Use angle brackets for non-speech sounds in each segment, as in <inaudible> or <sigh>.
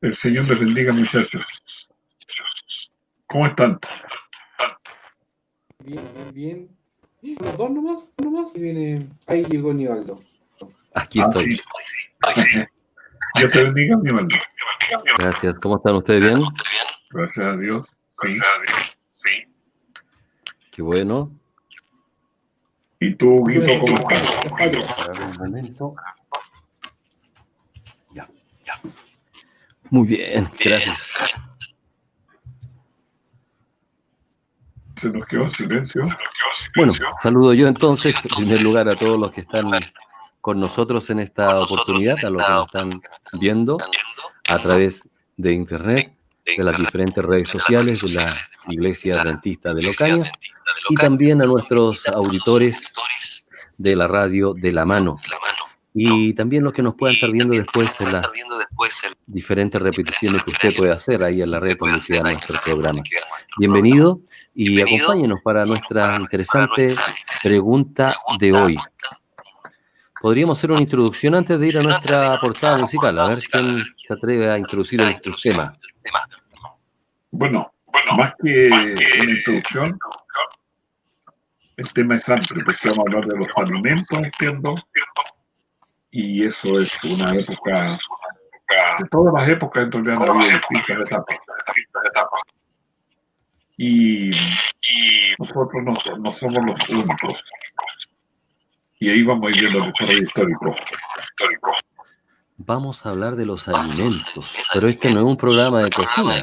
El Señor les bendiga, muchachos. ¿Cómo están? Bien, bien, bien. Los dos nomás, nomás. Y viene. Ahí llegó Nivaldo. Aquí Ah, estoy. sí. Dios te bendiga, hermano. Gracias. ¿Cómo están ustedes? ¿Bien? Gracias a Dios. Sí. Qué bueno. ¿Y tú, Guido, cómo estás? Un momento. Ya, ya. Muy bien, gracias. Se nos quedó en silencio. Bueno, saludo yo entonces, en primer lugar, a todos los que están con nosotros en esta oportunidad, a los que nos están viendo a través de internet, de las diferentes redes sociales, de la Iglesia Dentista de Locañas y también a nuestros auditores de la radio de la mano. Y también los que nos puedan estar viendo después en las diferentes repeticiones que usted puede hacer ahí en la red donde queda nuestro programa. Bienvenido y acompáñenos para nuestra interesante pregunta de hoy. Podríamos hacer una introducción antes de ir a nuestra portada musical, a ver quién se atreve a introducir el tema. Bueno, más que una introducción, el tema es amplio, porque vamos a hablar de los alimentos, entiendo, y eso es una época, de todas las épocas en realidad han habido distintas etapas. Y, nosotros no, no somos los únicos. Y ahí vamos a ir viendo el desarrollo histórico. Vamos a hablar de los alimentos, pero este no es un programa de cocina,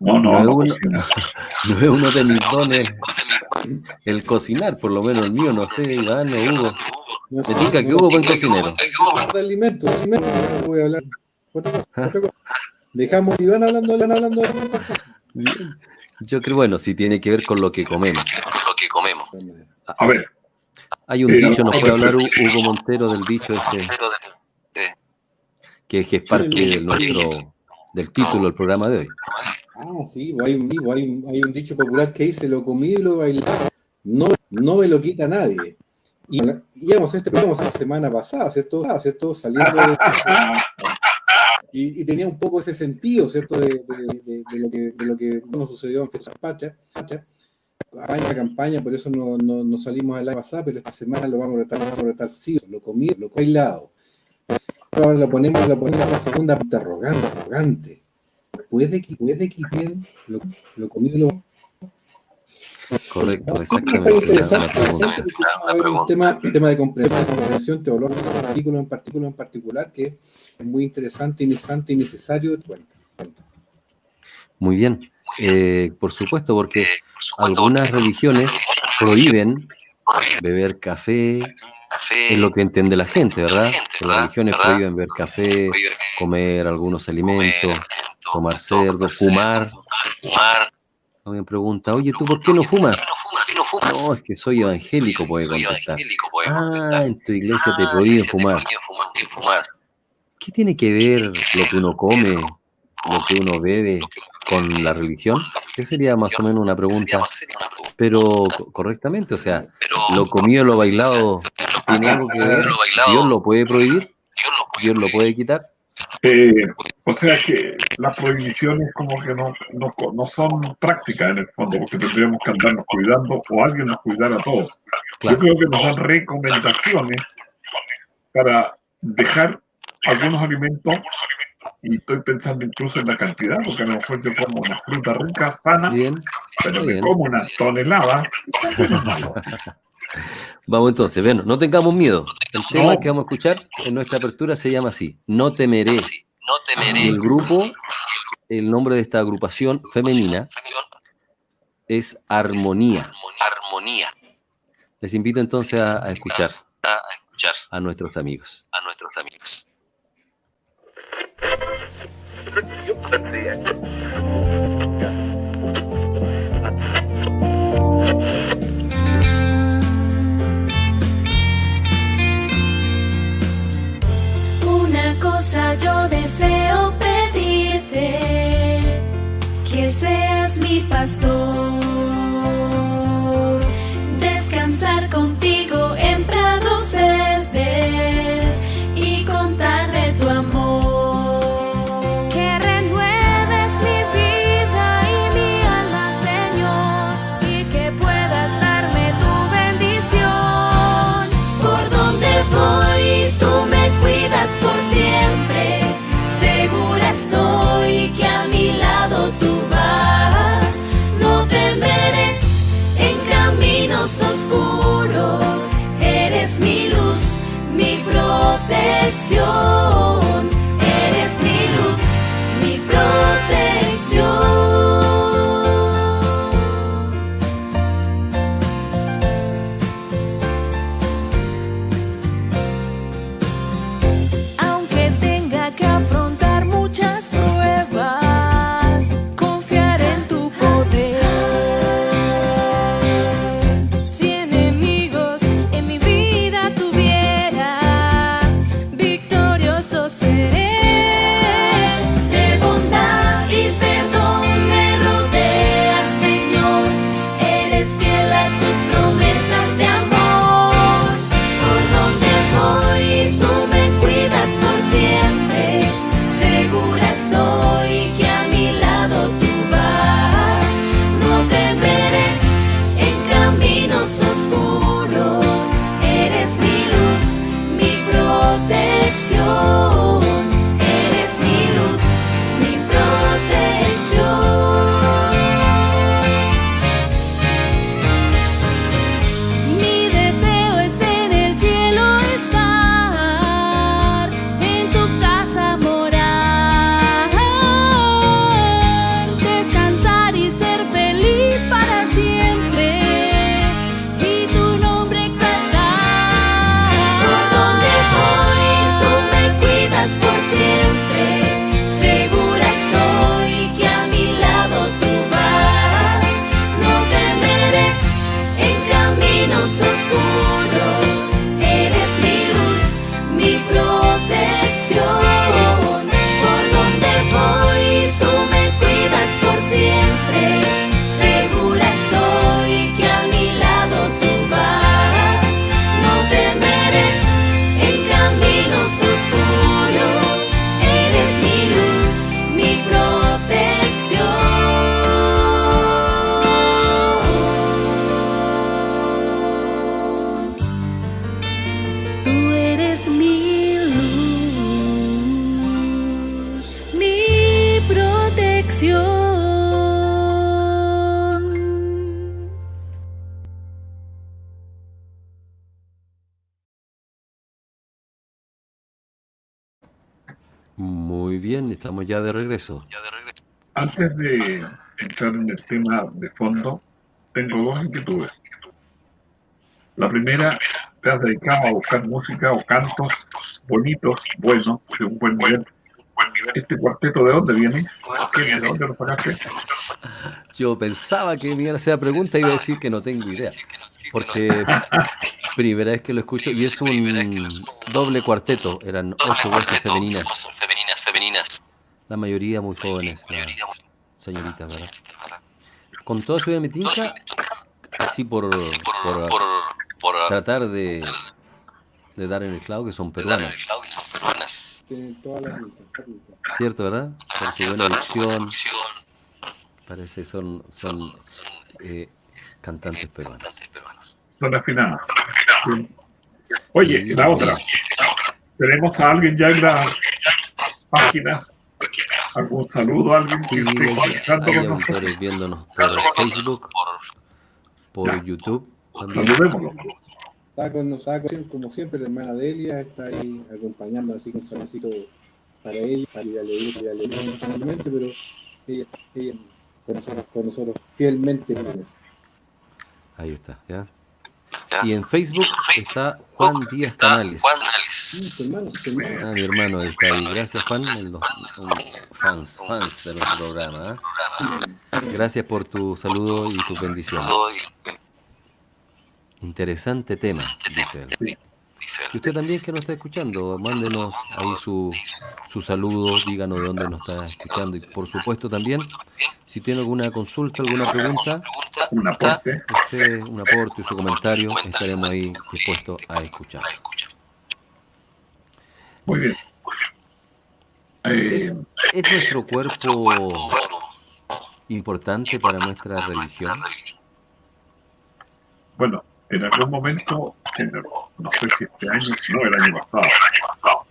No, no, No es no, uno- no <laughs> es uno de mis dones el cocinar, por lo menos el mío, no sé, Iván o Hugo. Me tinca que Hugo es buen cocinero. De alimentos. no Voy a hablar. Dejamos Iván hablando, Iván hablando. Yo creo, bueno, si tiene que ver con lo que comemos. A ver, Hay un Eh, dicho, nos puede que- hablar Hu- Hugo Montero del dicho este, que, que es parte de nuestro, del título del programa de hoy. Ah, sí, hay un, hay, un, hay un dicho popular que dice: Lo comí y lo bailado. No, no me lo quita nadie. Y íbamos este la semana pasada, ¿cierto? Ah, ¿cierto? Saliendo de, <laughs> y, y tenía un poco ese sentido, ¿cierto? De, de- lo, que, de lo que nos sucedió en Jesús Patria. Campaña, campaña, por eso no, no, no salimos el año pasado, pero esta semana lo vamos a tratar, vamos a tratar sí, lo comí, lo bailado. Ahora lo ponemos, lo ponemos a la segunda parte, arrogante, arrogante. ¿Puede que, puede que bien lo, lo lo Correcto, exactamente. interesante, interesante un tema, un tema de comprensión, de comprensión teológica, un versículo en particular, en particular que es muy interesante, interesante y necesario. Bueno, Muy bien. Eh, por supuesto, porque algunas religiones prohíben beber café, es lo que entiende la gente, ¿verdad? Que las religiones prohíben beber café, comer algunos alimentos, tomar cerdo, fumar. Alguien pregunta, oye, ¿tú por qué no fumas? No, es que soy evangélico, puede contestar. Ah, en tu iglesia te prohíben fumar. ¿Qué tiene que ver lo que uno come, lo que uno bebe con la religión? Esa sería más o menos una pregunta, pero co- correctamente, o sea, lo comido, lo bailado, ¿tiene algo que ver? ¿Dios lo puede prohibir? ¿Dios lo puede quitar? Eh, o sea que las prohibiciones como que no, no, no son prácticas en el fondo, porque tendríamos que andarnos cuidando o alguien nos cuidara a todos. Claro. Yo creo que nos dan recomendaciones para dejar algunos alimentos y estoy pensando incluso en la cantidad, porque a lo mejor yo como una fruta rica, sana, Bien, pero bien. como una tonelada. <laughs> Vamos entonces, bueno, no tengamos miedo. El tema que vamos a escuchar en nuestra apertura se llama así, No temeré. No temeré. El grupo, el nombre de esta agrupación femenina es Armonía. Armonía. Les invito entonces a, a, escuchar a nuestros amigos. A nuestros amigos. Yo deseo pedirte, que seas mi pastor, protección. Ya de regreso. Antes de entrar en el tema de fondo, tengo dos inquietudes. La primera, te has dedicado a buscar música o cantos bonitos, buenos, de un buen nivel. ¿Este cuarteto de dónde viene? ¿Qué- ¿De dónde lo sacaste? Yo pensaba que me iban a hacer la pregunta y iba a decir que no tengo idea. Porque <laughs> primera vez que lo escucho y es un doble cuarteto. Eran ocho voces femeninas. La mayoría muy jóvenes. la- señoritas, ¿verdad? Con todo su metinca, así por, Así por, por tratar de, de dar en el clavo que son peruanas. Tienen todas las. ¿Cierto, verdad? Por su buena parece son, son son eh, cantantes peruanos. cantantes peruanos. Son afinadas. Sí. Oye, Sí. la otra. Tenemos a alguien ya en la página. ¿Algún saludo a alguien Sí, que esté hay, hay auditores viéndonos por Facebook, por Ya. YouTube. Saludémoslo. Está con nosotros, como siempre, la hermana Delia está ahí acompañando así con un saludito para ella, para que ya le digo, ya le digo personalmente, pero ella está ella con nosotros, con nosotros fielmente. Ahí está, ¿ya? Y en Facebook está Juan Díaz Canales. Juan Canales. Ah, mi hermano está ahí. Gracias, Juan. el- fans, fans de nuestro programa. ¿ah? Gracias por tu saludo y tu bendición. Interesante tema, dice él. Y usted también que nos está escuchando, mándenos ahí su, su saludo, díganos de dónde nos está escuchando. Y por supuesto también, si tiene alguna consulta, alguna pregunta, Un aporte. usted un aporte, su comentario, estaremos ahí dispuestos a escuchar. Muy bien. Eh, ¿Es nuestro cuerpo importante para nuestra religión? bueno, en algún momento, en el- no sé si este año, no, el año pasado,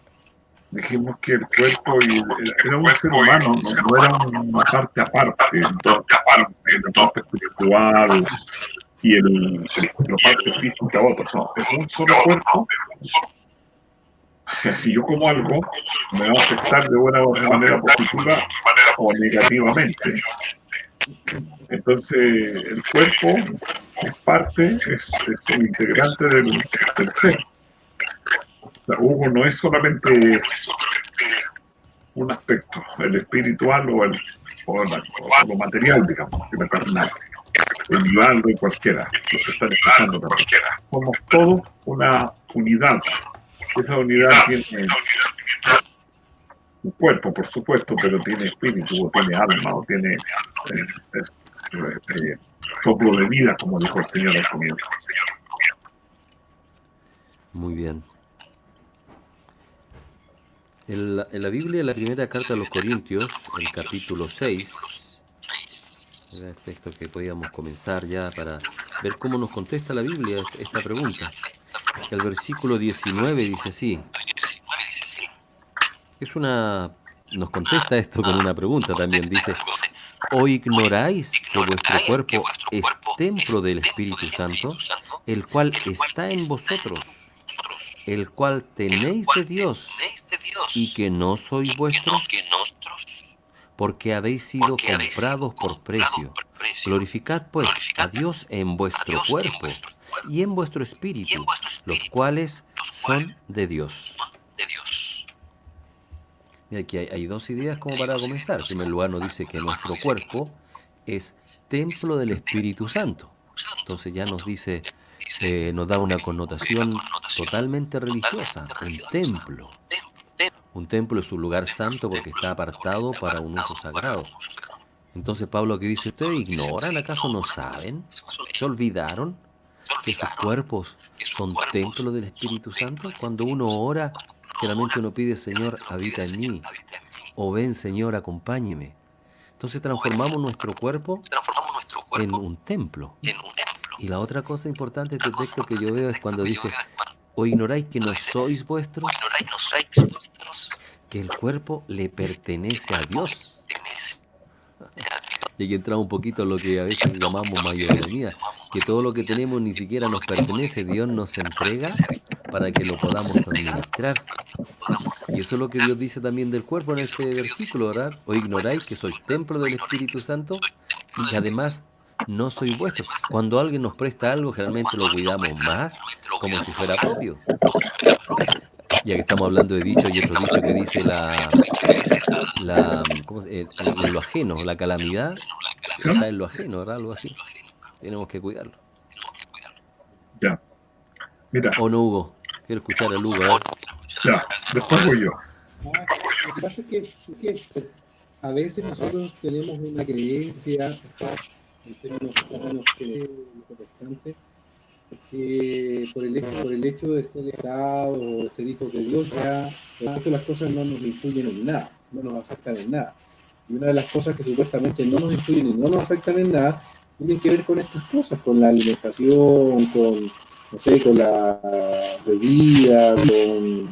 dijimos que el cuerpo y era un ser humano, no, era una parte aparte, entonces, el parte espiritual y el, la parte física otra, no, es un solo cuerpo. O sea, si yo como algo, me va a afectar de otra manera positiva o negativamente. Entonces, el cuerpo es parte, es, es un integrante del, del ser. O sea, Hugo no es solamente un aspecto, el espiritual o, el, o, lo material, digamos, me carnal, el Vivaldo y cualquiera, los que están escuchando también. Somos todos una unidad. Esa unidad tiene un cuerpo, por supuesto, pero tiene espíritu, o tiene alma, o tiene eh, eh, soplo de vida, como dijo el Señor al comienzo. Muy bien. En la, en la Biblia, en la primera carta a los Corintios, el capítulo 6, era el texto que podíamos comenzar ya para ver cómo nos contesta la Biblia esta pregunta. El versículo 19 dice así, 19 dice así. es una... Nos contesta esto con una pregunta también, dice, ¿o ignoráis que vuestro cuerpo es templo del Espíritu Santo, el cual está en vosotros, el cual tenéis de Dios y que no sois vuestros, porque habéis sido comprados por precio. Glorificad pues a Dios en vuestro cuerpo y en vuestro espíritu, los cuales son de Dios. Y aquí hay, hay dos ideas como para comenzar. En primer lugar nos dice que nuestro cuerpo es templo del Espíritu Santo. Entonces ya nos dice, eh, nos da una connotación totalmente religiosa, un templo. Un templo es un lugar santo porque está apartado para un uso sagrado. Entonces Pablo que dice, ¿ustedes ignoran? ¿Acaso no saben? ¿Se olvidaron que sus cuerpos son templo del Espíritu Santo? Cuando uno ora, generalmente uno pide, Señor, habita en mí. O ven, Señor, acompáñeme. Entonces transformamos nuestro cuerpo en un templo. Y la otra cosa importante de este texto que yo veo es cuando dice, o ignoráis que no sois vuestros, que el cuerpo le pertenece a Dios. <laughs> Y aquí entra un poquito a lo que a veces llamamos mayordomía, que todo lo que tenemos ni siquiera nos pertenece, Dios nos entrega para que lo podamos administrar. Y eso es lo que Dios dice también del cuerpo en este versículo, ¿verdad? O ignoráis que sois templo del Espíritu Santo y que además no soy vuestro. Cuando alguien nos presta algo, generalmente lo cuidamos más como si fuera propio. Ya que estamos hablando de dicho y otro dicho que dice la, la ¿cómo se- en- en lo ajeno, la calamidad está en lo ajeno, ¿verdad? Algo así. Tenemos que cuidarlo. Ya. Mira, ¿O no, Hugo? Quiero escuchar al Hugo. a ver. ya, después voy yo. Ah, lo que pasa es que, que a veces nosotros tenemos una creencia en términos, términos que- protestantes que por el hecho por el hecho de ser casados o de ser hijos de Dios ya las cosas no nos influyen en nada, no nos afectan en nada. Y una de las cosas que supuestamente no nos influyen y no nos afectan en nada tienen que ver con estas cosas, con la alimentación, con no sé, con la bebida, con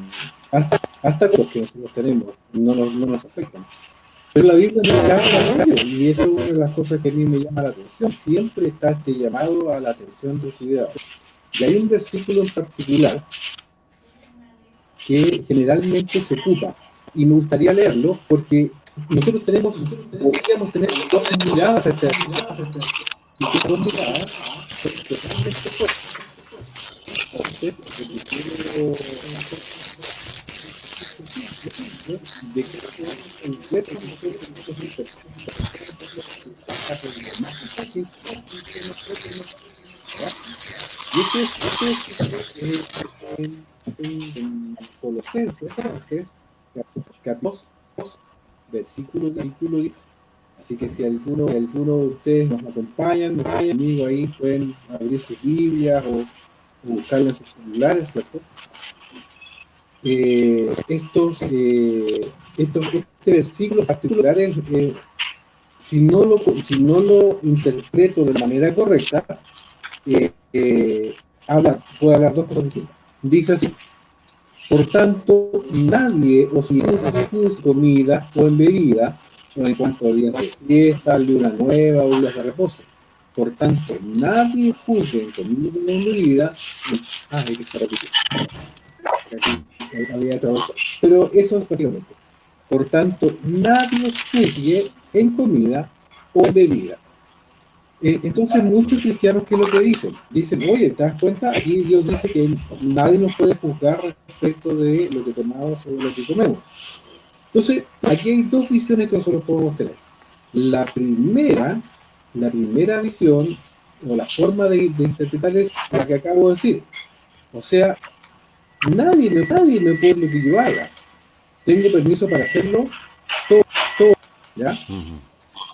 hasta, hasta con los que nosotros tenemos, no nos, no nos afectan. Pero la Biblia no de ello, y eso es una de las cosas que a mí me llama la atención. Siempre está este llamado a la atención del cuidado. Y hay un versículo en particular que generalmente se ocupa, y me gustaría leerlo porque nosotros tenemos, podríamos tener dos miradas a este y que dos miradas son totalmente opuestas. Y este es, este es, eh, en, en, en Colosenses, capítulo 2, versículo, versículo 10. Así que si alguno, alguno de ustedes nos acompañan, nos acompañan conmigo ahí, pueden abrir sus Biblias o, o buscarlo en sus celulares, ¿cierto? Eh, estos, eh, estos, este versículo particular, eh, si, no lo, si no lo interpreto de manera correcta, eh, eh, habla, puede hablar dos cosas distintas. Dice así, por tanto, nadie os use comida o en bebida, o en cuanto a días de fiesta, luna nueva o días de reposo. Por tanto, nadie juzgue en comida en bebida. Ah, hay que se repite. Pero eso es básicamente. Por tanto, nadie os juzgue en comida o bebida. Eh, entonces muchos cristianos, ¿qué es lo que dicen? Dicen, oye, ¿te das cuenta? Aquí Dios dice que nadie nos puede juzgar respecto de lo que tomamos o lo que comemos. Entonces, aquí hay dos visiones que nosotros podemos tener. La primera, la primera visión o la forma de, de interpretar es la que acabo de decir. O sea, nadie me, nadie me puede lo que yo haga. Tengo permiso para hacerlo todo, todo ¿ya?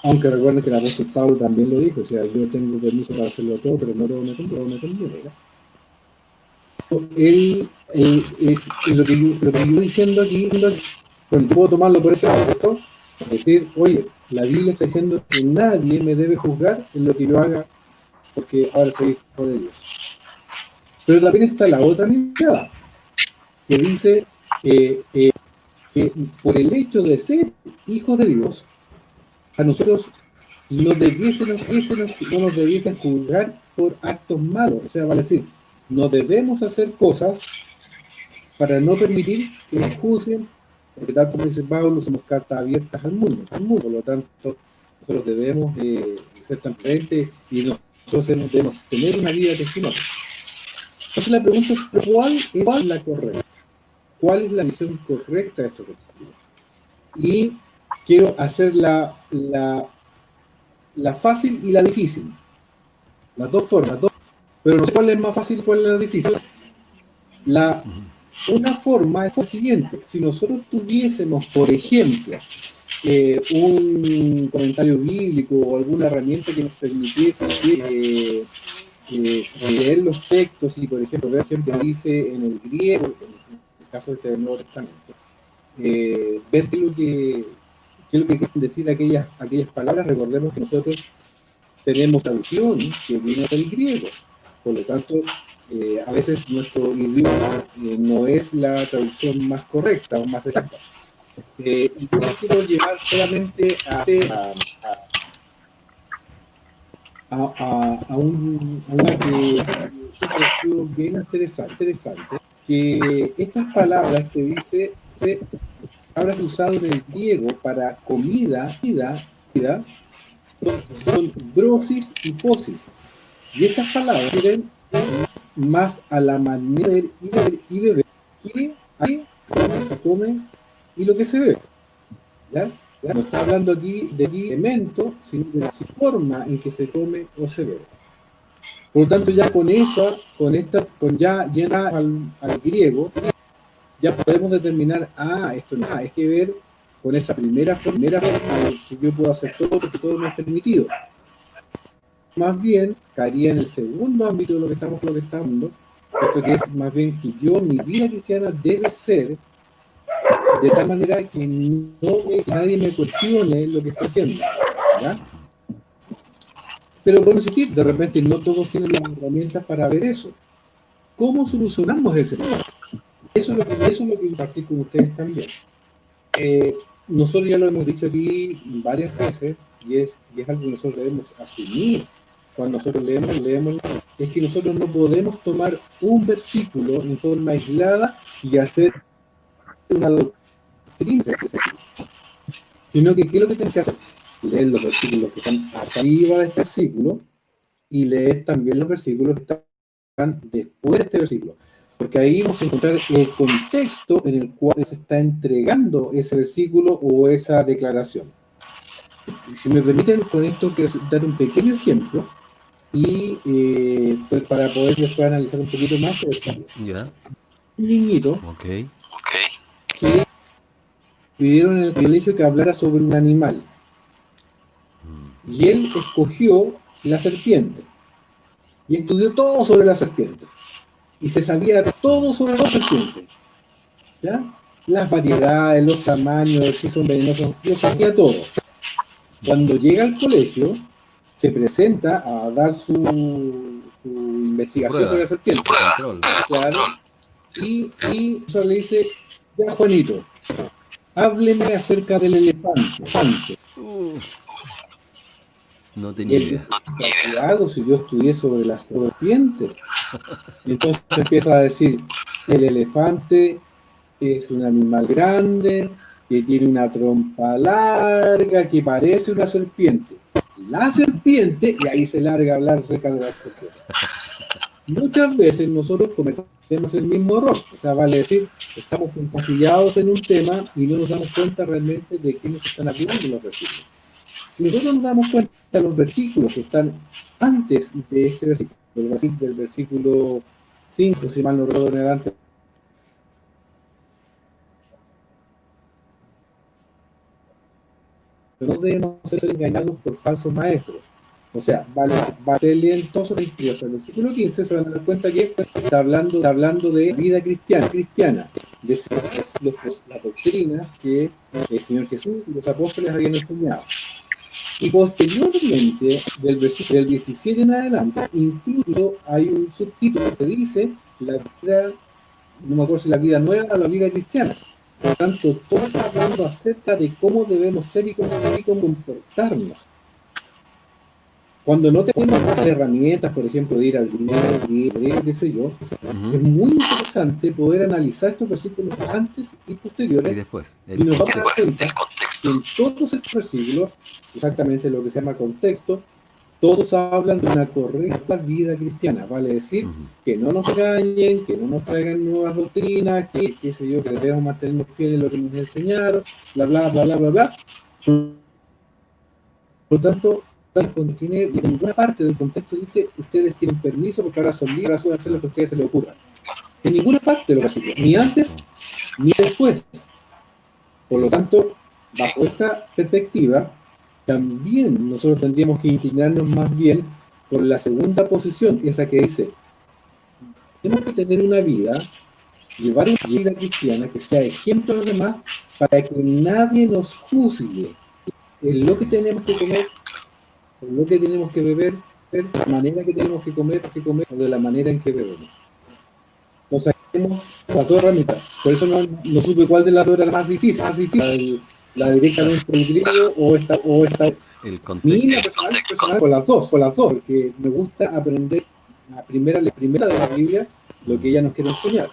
Aunque recuerden que el apóstol Pablo también lo dijo, o sea, yo tengo permiso para hacerlo todo, pero no todo me conviene, me conviene, ¿verdad? Él, es lo, que yo, lo que yo diciendo aquí, bueno, puedo tomarlo por ese aspecto, decir, oye, la Biblia está diciendo que nadie me debe juzgar en lo que yo haga, porque ahora soy hijo de Dios. Pero también está la otra mirada, que dice que por el hecho de ser hijos de Dios, a nosotros no, debiesen, no nos debiesen juzgar por actos malos. O sea, vale decir, no debemos hacer cosas para no permitir que nos juzguen, porque tal como dice Pablo, somos cartas abiertas al mundo, al mundo. Por lo tanto, nosotros debemos eh, ser transparentes y nosotros debemos tener una vida testimonio. Entonces la pregunta es, ¿cuál es la correcta? ¿Cuál es la visión correcta de estos objetivos? Y quiero hacer la, la, la, fácil y la difícil. Las dos formas. Dos, pero no sé cuál es más fácil y cuál es la difícil. La, una forma es la siguiente. Si nosotros tuviésemos, por ejemplo, eh, un comentario bíblico o alguna herramienta que nos permitiese eh, eh, leer los textos y, por ejemplo, ver ejemplo dice en el griego, en el caso del Nuevo Testamento, ver qué es lo que ¿Qué quieren decir aquellas, aquellas palabras? Recordemos que nosotros tenemos traducción que viene del griego. Por lo tanto, eh, a veces nuestro idioma eh, no es la traducción más correcta o más exacta. Eh, y yo quiero llevar solamente a, a, a, a, un, una que me pareció bien interesante, interesante, que estas palabras que dice palabras usadas en el griego para comida, vida, vida son brosis y posis. Y estas palabras vienen más a la manera de beber y beber que a lo que se come y lo que se ve. ¿Ya? No está hablando aquí de elemento, sino de la forma en que se come o se bebe. Por lo tanto, ya con eso, con esta, con ya llega al, al griego, ya podemos determinar, ah, esto no, es que ver con esa primera primera que yo puedo hacer todo porque todo me es permitido. Más bien, caería en el segundo ámbito de lo que estamos, lo que esto que es más bien que yo, mi vida cristiana debe ser de tal manera que no nadie me cuestione lo que estoy haciendo. ¿ya? Pero bueno, insistir, de repente no todos tienen las herramientas para ver eso. ¿Cómo solucionamos ese problema? Eso es lo que, eso es lo que impartí con ustedes también. Eh, nosotros ya lo hemos dicho aquí varias veces y es, y es algo que nosotros debemos asumir cuando nosotros leemos, leemos, es que nosotros no podemos tomar un versículo en forma aislada y hacer una doctrina, sino que ¿qué es lo que tenemos que hacer? Leer los versículos que están arriba de este versículo y leer también los versículos que están después de este versículo. Porque ahí vamos a encontrar el contexto en el cual se está entregando ese versículo o esa declaración. Si me permiten, con esto quiero dar un pequeño ejemplo y eh, pues para poder después analizar un poquito más este versículo. Ya, Un niñito ok. Ok. que pidieron en el colegio que hablara sobre un animal. Y él escogió la serpiente. Y estudió todo sobre la serpiente. Y se sabía todo sobre la serpiente. ¿Ya? Las variedades, los tamaños, si son venenosos, lo sabía todo. Cuando llega al colegio, se presenta a dar su, su investigación sobre la serpiente. Su prueba. Control. Claro. Control. Y, y eso le dice, ya Juanito, hábleme acerca del elefante. elefante. No tenía él idea. ¿qué hago si yo estudié sobre las serpientes? Entonces empieza a decir, el elefante es un animal grande, que tiene una trompa larga, que parece una serpiente. La serpiente, y ahí se larga a hablar acerca de la serpiente. Muchas veces nosotros cometemos el mismo error, o sea, vale decir, estamos encasillados en un tema y no nos damos cuenta realmente de qué nos están hablando los versículos. Si nosotros nos damos cuenta de los versículos que están antes de este versículo, del versículo, del versículo 5, si mal no recuerdo en adelante, no debemos ser engañados por falsos maestros. O sea, vale, vale todos los versículos. El versículo 15 se van a dar cuenta que está hablando, está hablando de vida cristiana, cristiana, de seguir los- las doctrinas que el Señor Jesús y los apóstoles habían enseñado. Y posteriormente, del versículo del 17 en adelante, incluso hay un subtítulo que dice la vida, no me acuerdo si la vida nueva o la vida cristiana. Por lo tanto, todo está hablando acerca de cómo debemos ser y cómo, ser y cómo comportarnos. Cuando no tenemos las herramientas, por ejemplo, de ir al griego, qué sé yo, es Ujú. muy interesante poder analizar estos versículos antes y Y posteriores después. y el nos vamos a dar Después, cuenta el contexto. en todos estos versículos, exactamente lo que se llama contexto, todos hablan de una correcta vida cristiana, vale decir, que no nos engañen, que no nos traigan nuevas doctrinas, que, qué sé yo, que debemos mantenernos fieles a lo que nos enseñaron, bla, bla, bla, bla, bla, bla. Por lo tanto, tal como tiene, en ninguna parte del contexto dice, ustedes tienen permiso porque ahora son libres, pueden hacer lo que a ustedes se les ocurra. En ninguna parte de los versículos, ni antes ni después. Por lo tanto, bajo esta perspectiva, también nosotros tendríamos que inclinarnos más bien por la segunda posición, esa que dice, tenemos que tener una vida, llevar una vida cristiana que sea ejemplo a los demás para que nadie nos juzgue en lo que tenemos que comer, en lo que tenemos que beber, de la manera que tenemos que comer, que comer, o de la manera en que bebemos. Nos tenemos las dos herramientas. Por eso no, no supe cuál de las dos era más difícil. Más difícil la, directamente del griego o esta, o esta El contexto. línea personal, personal, con las dos, con las dos, porque me gusta aprender la primera, la primera de la Biblia, lo que ella nos quiere enseñar.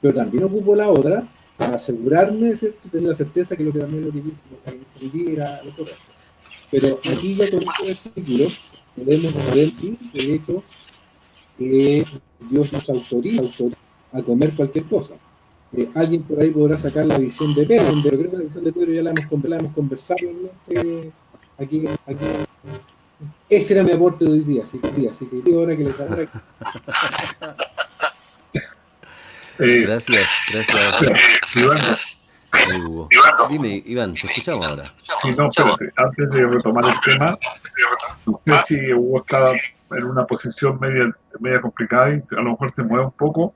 Pero también ocupo la otra para asegurarme, ¿cierto? tener la certeza que lo que también lo que lo que entendí era lo correcto. Pero aquí ya con este versículo podemos saber que, de hecho, que Dios nos autoriza, autoriza a comer cualquier cosa. Eh, alguien por ahí podrá sacar la visión de Pedro, pero creo que la visión de Pedro ya la hemos, la hemos conversado realmente aquí, aquí. Ese era mi aporte de hoy día, así que, así que digo ahora que les ahora Eh, Gracias, gracias, Iván, eh, Hugo. Dime, Iván, te escuchamos ahora. sí, no, espérate, antes de retomar el tema, no sé si Hugo está en una posición media, media complicada y a lo mejor se mueve un poco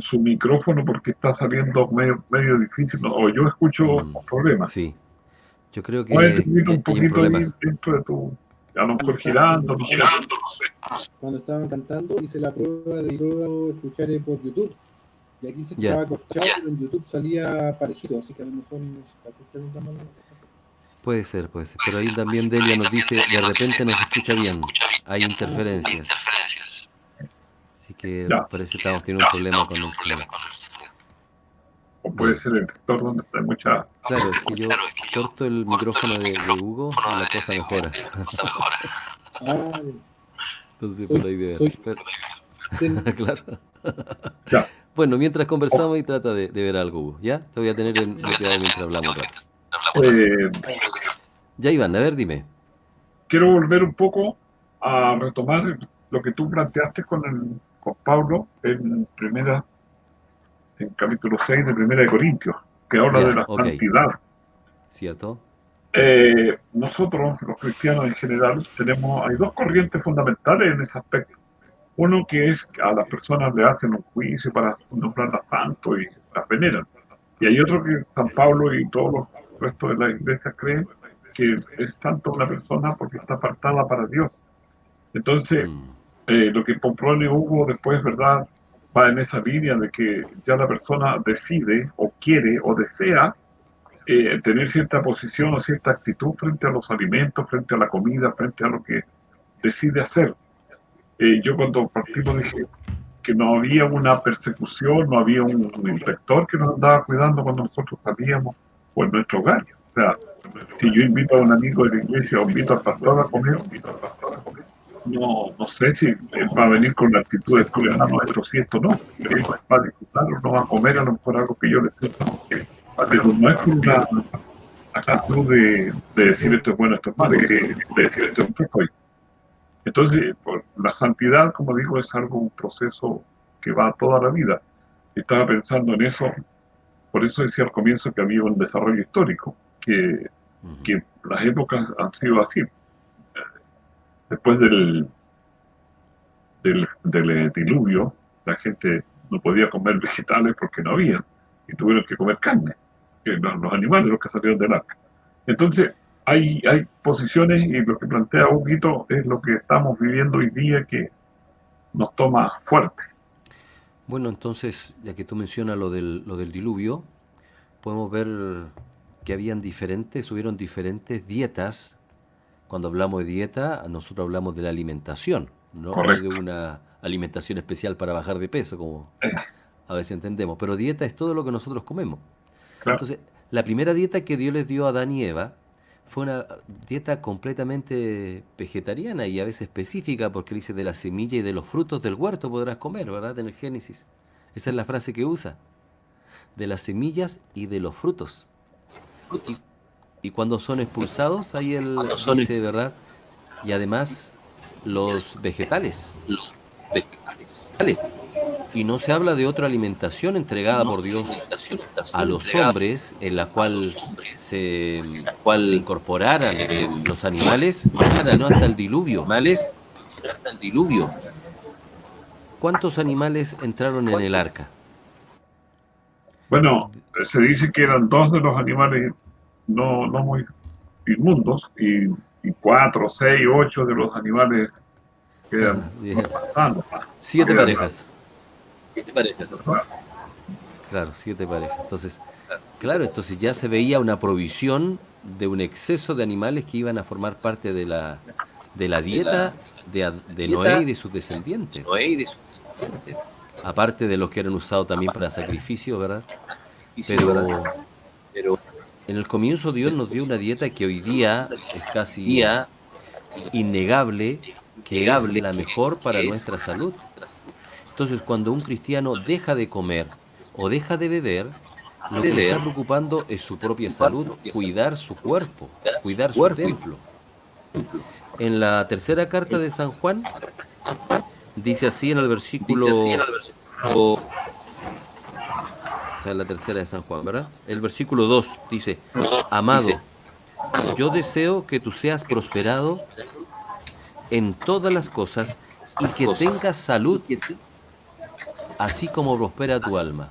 su micrófono porque está saliendo medio, medio difícil, ¿no? o yo escucho Mm. problemas. Sí. Yo creo que, que un poquito ahí dentro de tu, a lo mejor girando, no sé. cuando estaban cantando hice la prueba de prueba escuchar por YouTube. Y aquí se estaba cortado, pero en YouTube salía parejito, así que a lo mejor no se escucha de otra manera. Puede ser, puede ser. Pero ahí también Delia nos dice, de repente no se escucha bien. Hay interferencias. Que Ya. parece que estamos teniendo un problema con el un problema sonido. O puede ser el sector donde hay mucha... Claro, es que yo Claro, es que yo corto el micrófono el de, de Hugo y la de- cosa de- mejora. Entonces por ahí Pero <laughs> claro. Ya. Bueno, mientras conversamos y trata de, de ver algo, Hugo, ¿ya? Te voy a tener en bloqueado mientras hablamos. Eh, Ya, Iván, a ver, dime. quiero volver un poco a retomar lo que tú planteaste con, el, con Pablo en primera en capítulo 6 de Primera de Corintios, que habla Ya, de la ok. santidad. ¿Cierto? Eh, nosotros, los cristianos en general, tenemos, hay dos corrientes fundamentales en ese aspecto. Uno que es que a las personas le hacen un juicio para nombrarlas santo y las veneran. Y hay otro que San Pablo y todos los restos de la iglesia creen que es santo una persona porque está apartada para Dios. Entonces, Mm, eh, lo que propone Hugo después, ¿verdad? Va en esa línea de que ya la persona decide o quiere o desea eh, tener cierta posición o cierta actitud frente a los alimentos, frente a la comida, frente a lo que decide hacer. Eh, yo cuando partimos dije que no había una persecución, no había un, un inspector que nos andaba cuidando cuando nosotros salíamos o en nuestro hogar. O sea, si yo invito a un amigo de la iglesia o invito al pastor a comer, invito al pastor a comer no, no sé si él va a venir con la actitud de ciudadano nuestro, si esto no. Va a disfrutar o no va a comer a lo mejor algo que yo le siento. Pero no es por una actitud de, de decir esto es bueno, esto es malo, de decir esto es un poco. Entonces, por la santidad, como digo, es algo, un proceso que va toda la vida. Estaba pensando en eso, por eso decía al comienzo que había un desarrollo histórico, que que las épocas han sido así. Después del, del, del diluvio, la gente no podía comer vegetales porque no había, y tuvieron que comer carne, que los, los animales los que salieron del arca. Entonces, hay, hay posiciones y lo que plantea Huguito es lo que estamos viviendo hoy día que nos toma fuerte. Bueno, entonces, ya que tú mencionas lo del, lo del diluvio, podemos ver que habían diferentes, hubieron diferentes dietas. Cuando hablamos de dieta, nosotros hablamos de la alimentación, no No de una alimentación especial para bajar de peso, como a veces entendemos. Pero dieta es todo lo que nosotros comemos. claro. Entonces, la primera dieta que Dios les dio a Adán y Eva fue una dieta completamente vegetariana y a veces específica, porque dice de la semilla y de los frutos del huerto podrás comer, ¿verdad? En el Génesis. Esa es la frase que usa. De las semillas y de los frutos. Y, y cuando son expulsados, ahí él dice, ¿verdad? Y además los vegetales. Y no se habla de otra alimentación entregada por Dios a los hombres en la cual se, se incorporaran eh, los animales, sino hasta el diluvio. Hasta el diluvio. ¿Cuántos animales entraron en el arca? Bueno, se dice que eran dos de los animales no, no muy inmundos y, y cuatro, seis, ocho de los animales que eran Bien. sanos. Siete Eran- parejas. Claro, siete parejas. Entonces, claro, entonces ya se veía una provisión de un exceso de animales que iban a formar parte de la, de la dieta de, Ad- de Noé y de sus descendientes. Aparte de los que eran usados también para sacrificios, ¿verdad? Pero, en el comienzo Dios nos dio una dieta que hoy día es casi innegable, que es la mejor para nuestra salud. Entonces, cuando un cristiano deja de comer o deja de beber, lo que está preocupando es su propia salud, cuidar su cuerpo, cuidar su templo. En la tercera carta de San Juan, dice así en el versículo... Es la tercera de San Juan, ¿verdad? El versículo 2 dice, Amado, yo deseo que tú seas prosperado en todas las cosas y que tengas salud, así como prospera tu alma.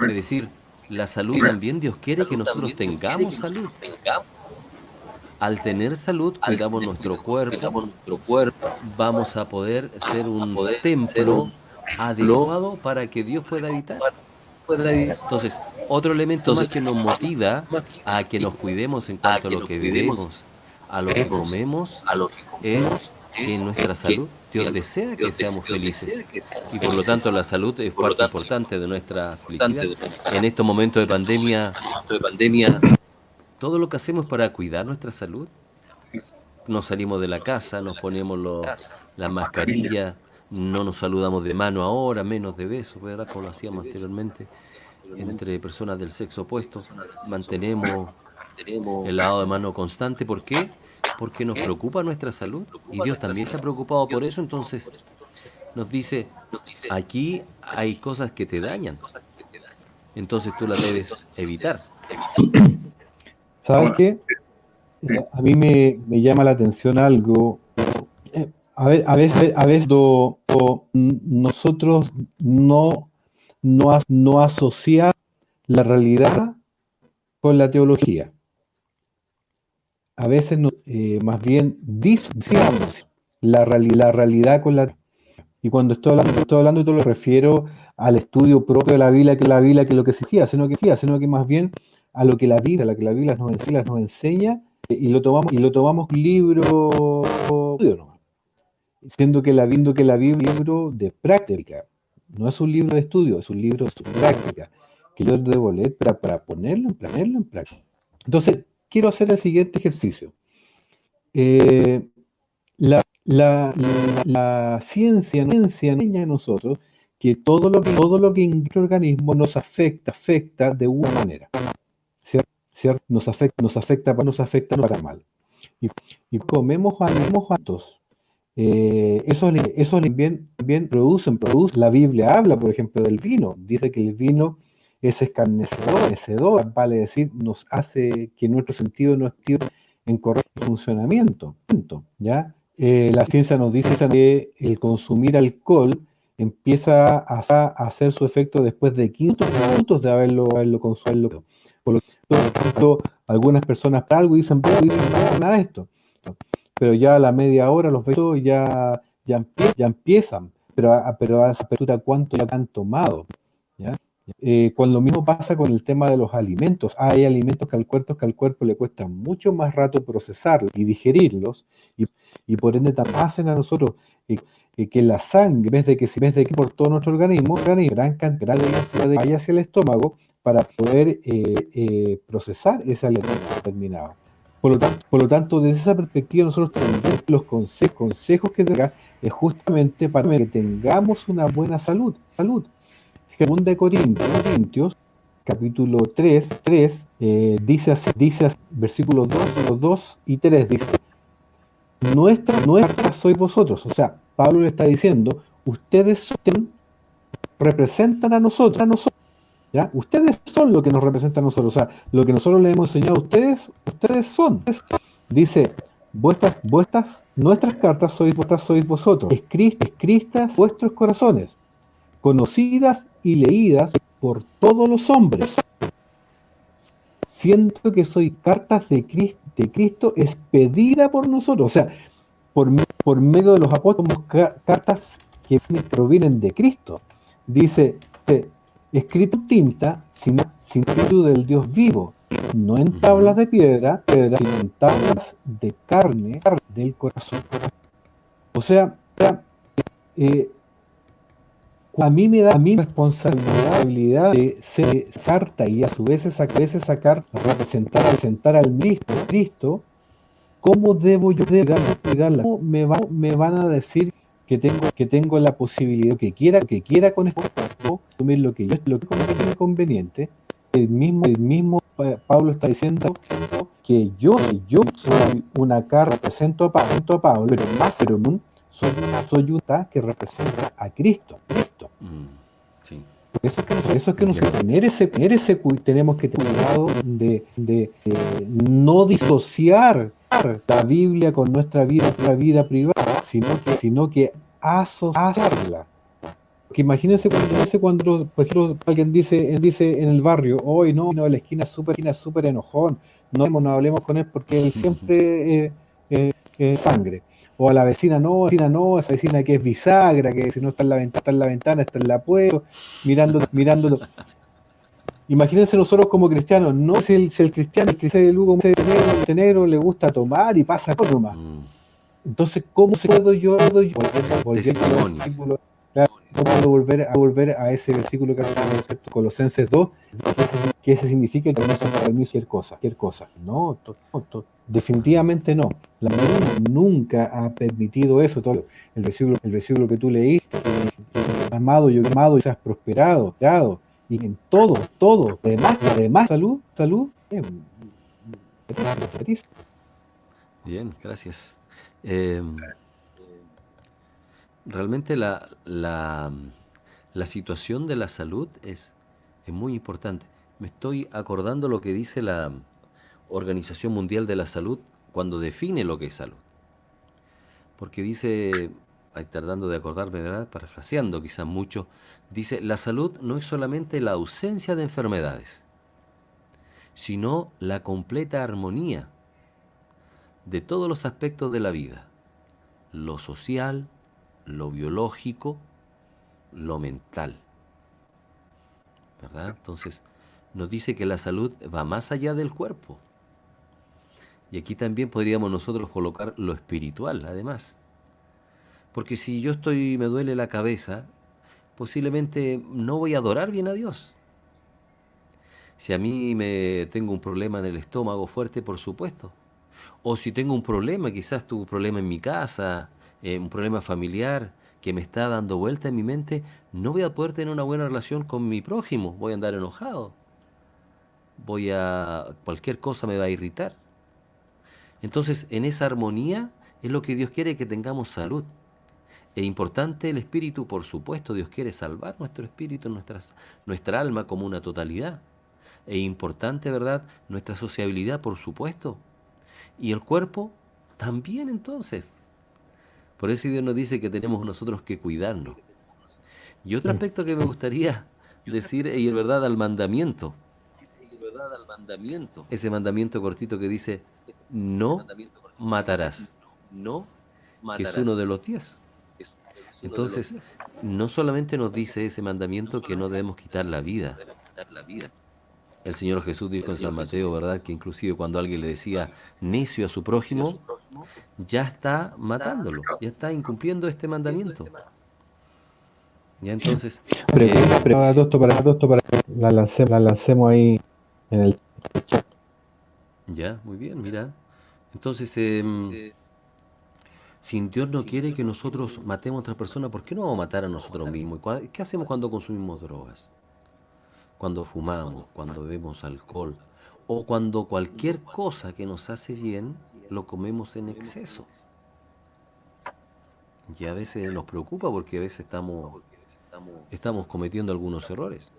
Es decir, la salud también Dios quiere que nosotros tengamos salud. Al tener salud, cuidamos nuestro cuerpo, vamos a poder ser un templo adecuado para que Dios pueda habitar. Entonces, otro elemento más que nos motiva a que nos cuidemos en cuanto a lo que vivimos, a lo que comemos, es que en nuestra salud Dios desea que seamos felices. Y por lo tanto la salud es parte importante de nuestra felicidad. En estos momentos de pandemia, todo lo que hacemos para cuidar nuestra salud, nos salimos de la casa, nos ponemos los- la mascarilla, no nos saludamos de mano ahora, menos de besos, ¿verdad? Como lo hacíamos anteriormente entre personas del sexo opuesto. Mantenemos el lado de mano constante. ¿Por qué? Porque nos preocupa nuestra salud y Dios también está preocupado por eso. Entonces nos dice, aquí hay cosas que te dañan. Entonces tú las debes evitar. ¿Sabes qué? A mí me, me llama la atención algo. Eh, A, ve- a veces, a veces do- nosotros no, no, no asociamos la realidad con la teología. A veces no- eh, más bien disociamos la, la realidad con la y cuando estoy hablando, estoy hablando todo lo refiero al estudio propio de la Biblia, que la Biblia que lo que exigía, sino que, sino que más bien a lo que la Biblia, a lo que la Biblia nos enseña, nos enseña y lo tomamos y lo tomamos libro nomás. Siendo que la viendo que la Biblia es un libro de práctica, no es un libro de estudio, es un libro de práctica que yo debo leer para, para ponerlo, ponerlo en práctica. Entonces, quiero hacer el siguiente ejercicio. Eh, la, la, la- ciencia, nos enseña a nosotros que todo lo que todo lo que en nuestro organismo nos afecta, afecta de una manera. ¿Cierto? ¿Cierto? Nos afecta, nos afecta, nos afecta para mal. Y, y comemos actos. Eh, eso, eso también, también producen, producen. La Biblia habla, por ejemplo, del vino. Dice que el vino es escarnecedor, vale decir, nos hace que nuestro sentido no esté en correcto funcionamiento. ¿ya? Eh, la ciencia nos dice que el consumir alcohol empieza a, a hacer su efecto después de 15 minutos de haberlo, haberlo consumido. Por lo tanto, algunas personas para algo dicen, pero no nada de esto. Pero ya a la media hora los besos ya, ya, empie- ya empiezan. Pero, a- pero apertura, ¿cuánto ya han tomado? ¿Ya? Eh, cuando lo mismo pasa con el tema de los alimentos. Hay alimentos que al cuerpo, que al cuerpo le cuesta mucho más rato procesarlos y digerirlos, y, por ende hacen a nosotros eh, eh, que la sangre, en vez de que, en vez de que por todo nuestro organismo, organismo, gran cantidad de vaya hacia el estómago para poder eh, procesar ese alimento determinado. Por lo, tanto, por lo tanto, desde esa perspectiva, nosotros también los conse- consejos que tenga es justamente para que tengamos una buena salud. salud. Segunda de Corintios, Corintios, capítulo 3, 3 eh, dice así, dice así, versículos 2, 2 y 3, dice, nuestra, nuestra sois vosotros. O sea, Pablo le está diciendo, ustedes son- representan a nosotros, a nosotros. Ustedes son lo que nos representa a nosotros. O sea, lo que nosotros le hemos enseñado a ustedes, ustedes son. Dice, vuestras, vuestras, nuestras cartas sois, vuestras sois vosotros, escri- escritas vuestros corazones, conocidas y leídas por todos los hombres. Siento que soy cartas de Cristo, de Cristo expedida por nosotros. O sea, por, me- por medio de los apóstoles, ca- cartas que provienen de Cristo. Dice, eh, escrito en tinta, sin, espíritu del Dios vivo, no en tablas de piedra, piedra, sino en tablas de carne del corazón. O sea, eh, a mí me da a mí responsabilidad de ser sarta y a su vez sacar, sacar representar, representar al Cristo, Cristo ¿cómo debo yo cuidarla? ¿Cómo me, va- me van a decir que tengo, que tengo la posibilidad que quiera, que quiera con esto, asumir lo que yo lo que conviene conveniente? El mismo, el mismo Pablo está diciendo que yo, yo soy una cara, represento a Pablo, a Pablo, pero más, pero soy una, soy una que representa a Cristo, Cristo. Mm, sí. Por eso es que, por eso es que nosotros tener ese, tener ese tenemos que tener cuidado de, de, no disociar la Biblia con nuestra vida, nuestra vida privada, sino que, sino que asociarla. Porque imagínense cuando, imagínense cuando, por ejemplo, alguien dice, dice en el barrio, hoy no, no, la esquina es súper súper enojón, no, hablemos- no hablemos con él porque él siempre eh, eh, eh, sangre. O a la vecina no, vecina no, esa vecina que es bisagra, que si no está en la ventana, está en la ventana, está en la puerta, mirándolo, mirándolo. Imagínense nosotros como cristianos, no si el, si el cristiano, el cristiano de Lugo, el negro, negro le gusta tomar y pasa por nomás. Mm, Entonces, ¿cómo puedo yo, puedo yo volver? Claro, no puedo volver a volver a ese versículo que hace Colosenses 2, que ese significa que no son para mí cualquier cosa, cualquier cosa. No, to- no, to- definitivamente no. La Biblia nunca ha permitido eso. Todo el versículo, el versículo que tú leíste, amado, yo amado, y seas prosperado, prosperado, y en todo, todo, además, además, salud, salud, eh. Bien, gracias. Eh, realmente la, la, situación de la salud es, es muy importante. Me estoy acordando lo que dice la Organización Mundial de la Salud cuando define lo que es salud. Porque dice, tratando de acordarme. Parafraseando quizás mucho, dice, la salud no es solamente la ausencia de enfermedades, sino la completa armonía de todos los aspectos de la vida, lo social, lo biológico, lo mental. ¿Verdad? Entonces, nos dice que la salud va más allá del cuerpo. Y aquí también podríamos nosotros colocar lo espiritual, además. Porque si yo estoy, me duele la cabeza, posiblemente no voy a adorar bien a Dios. Si a mí me tengo un problema en el estómago fuerte, por supuesto. O si tengo un problema, quizás un problema en mi casa, eh, un problema familiar que me está dando vuelta en mi mente, no voy a poder tener una buena relación con mi prójimo, voy a andar enojado. Voy a cualquier cosa me va a irritar. Entonces, en esa armonía es lo que Dios quiere que tengamos salud. Es importante el espíritu, por supuesto, Dios quiere salvar nuestro espíritu, nuestra alma como una totalidad. Es importante, ¿verdad? Nuestra sociabilidad, por supuesto. Y el cuerpo también entonces. Por eso Dios nos dice que tenemos nosotros que cuidarnos. Y otro aspecto que me gustaría decir es el verdad al mandamiento. Ese mandamiento cortito que dice, no matarás. No, que es uno de los diez. Entonces, no solamente nos dice ese mandamiento que no debemos quitar la vida. El Señor Jesús dijo en San Mateo, ¿verdad? Que inclusive cuando alguien le decía necio a su prójimo, ya está matándolo, ya está incumpliendo este mandamiento. Ya entonces, eh, para para la lancemos, la lancemos ahí en el ya, muy bien, mira. Entonces, em, si Dios no quiere que nosotros matemos a otra persona, ¿por qué no vamos a matar a nosotros mismos? ¿Y cua- ¿Qué hacemos cuando consumimos drogas? Cuando fumamos, cuando bebemos alcohol, o cuando cualquier cosa que nos hace bien lo comemos en exceso. Y a veces nos preocupa porque a veces estamos, cometiendo algunos errores.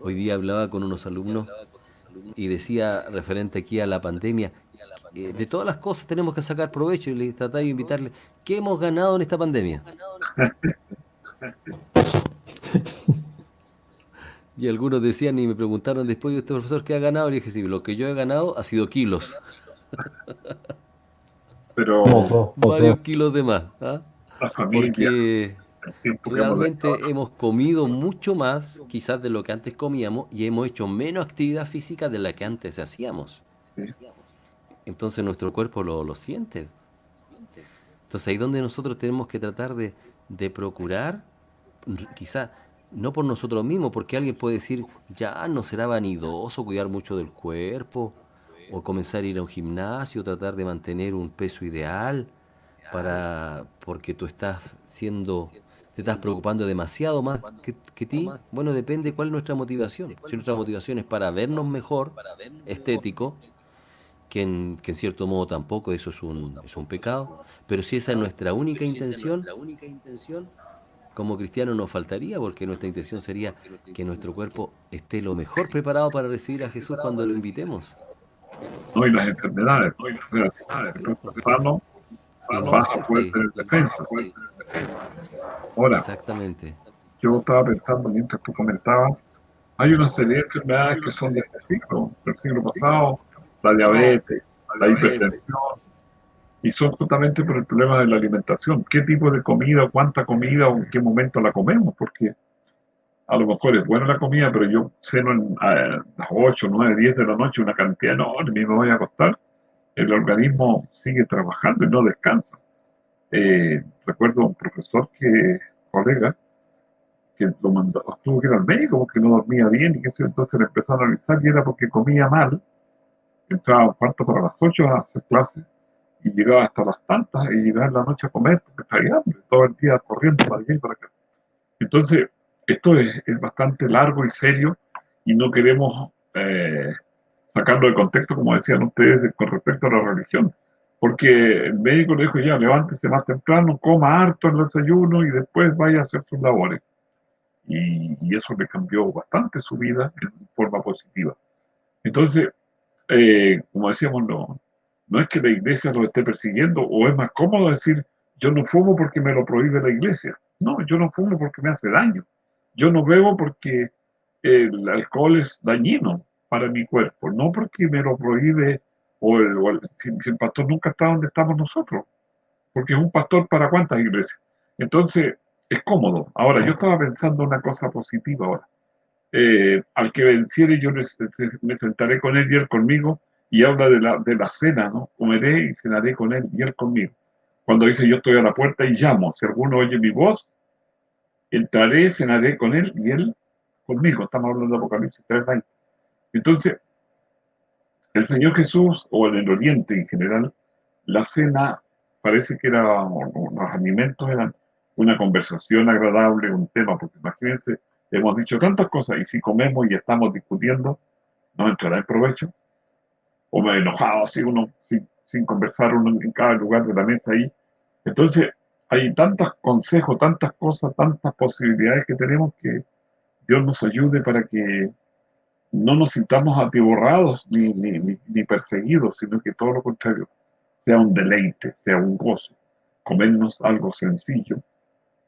Hoy día hablaba con unos alumnos y decía, referente aquí a la pandemia, eh, de todas las cosas tenemos que sacar provecho y le trataba de invitarle, ¿qué hemos ganado en esta pandemia? <laughs> Y algunos decían y me preguntaron después, ¿y usted profesor qué ha ganado? Y dije, sí, lo que yo he ganado ha sido kilos, <laughs> Pero varios kilos de más. ¿ah? la familia, Porque hemos realmente hemos comido mucho más quizás de lo que antes comíamos y hemos hecho menos actividad física de la que antes hacíamos. Sí. Entonces nuestro cuerpo lo, lo siente. Entonces ahí donde nosotros tenemos que tratar de, de procurar, quizá no por nosotros mismos, porque alguien puede decir, ya no será vanidoso cuidar mucho del cuerpo, o comenzar a ir a un gimnasio, tratar de mantener un peso ideal, para porque tú estás siendo, te estás preocupando demasiado más que, que ti. Bueno, depende cuál es nuestra motivación. Si nuestra motivación es para vernos mejor, estético, que en, que en cierto modo tampoco eso es un, es un pecado, pero si esa es nuestra única intención, como cristianos nos faltaría, porque nuestra intención sería que nuestro cuerpo esté lo mejor preparado para recibir a Jesús cuando lo invitemos. no y las enfermedades, no y las enfermedades. El cuerpo sano, no, baja puede sí. tener defensa. Ahora, Exactamente. yo estaba pensando mientras tú comentabas, hay una serie de enfermedades que son de este siglo, del siglo pasado, la diabetes, la hipertensión, y son justamente por el problema de la alimentación. ¿Qué tipo de comida, cuánta comida o en qué momento la comemos? Porque a lo mejor es buena la comida, pero yo ceno en, a las 8, 9, 10 de la noche una cantidad enorme y me voy a acostar, el organismo sigue trabajando y no descansa. Eh, recuerdo un profesor que, colega, que lo mandó, tuvo que ir al médico porque no dormía bien y que eso, entonces le empezó a analizar y era porque comía mal, entraba a un cuarto para las 8 a hacer clases y llegaba hasta las tantas y llegaba en la noche a comer porque traía hambre, todo el día corriendo para allá y para acá. Entonces, esto es, es bastante largo y serio y no queremos eh, sacarlo de contexto, como decían ustedes, con respecto a la religión. Porque el médico le dijo, ya, levántese más temprano, coma harto el desayuno y después vaya a hacer sus labores. Y, y eso le cambió bastante su vida en forma positiva. Entonces, eh, como decíamos, no, no es que la iglesia lo esté persiguiendo, o es más cómodo decir, yo no fumo porque me lo prohíbe la iglesia. No, yo no fumo porque me hace daño. Yo no bebo porque el alcohol es dañino para mi cuerpo, no porque me lo prohíbe o el, el- pastor nunca está donde estamos nosotros, porque es un pastor para cuántas iglesias. Entonces, es cómodo. Ahora, yo estaba pensando una cosa positiva ahora. Eh, al que venciere yo me sentaré con él y él conmigo, y habla de la, de la cena, ¿no? Comeré y cenaré con él y él conmigo. Cuando dice yo estoy a la puerta y llamo, si alguno oye mi voz, entraré, cenaré con él y él conmigo. Estamos hablando de Apocalipsis 3.20. Entonces, el Señor Jesús, o en el Oriente en general, la cena parece que era, los alimentos eran una conversación agradable, un tema, porque imagínense, hemos dicho tantas cosas y si comemos y estamos discutiendo, nos entrará en provecho. O he enojado así uno, sin, sin conversar uno en cada lugar de la mesa ahí. Entonces, hay tantos consejos, tantas cosas, tantas posibilidades que tenemos que Dios nos ayude para que no nos sintamos atiborrados ni, ni, ni, ni perseguidos, sino que todo lo contrario, sea un deleite, sea un gozo. Comernos algo sencillo,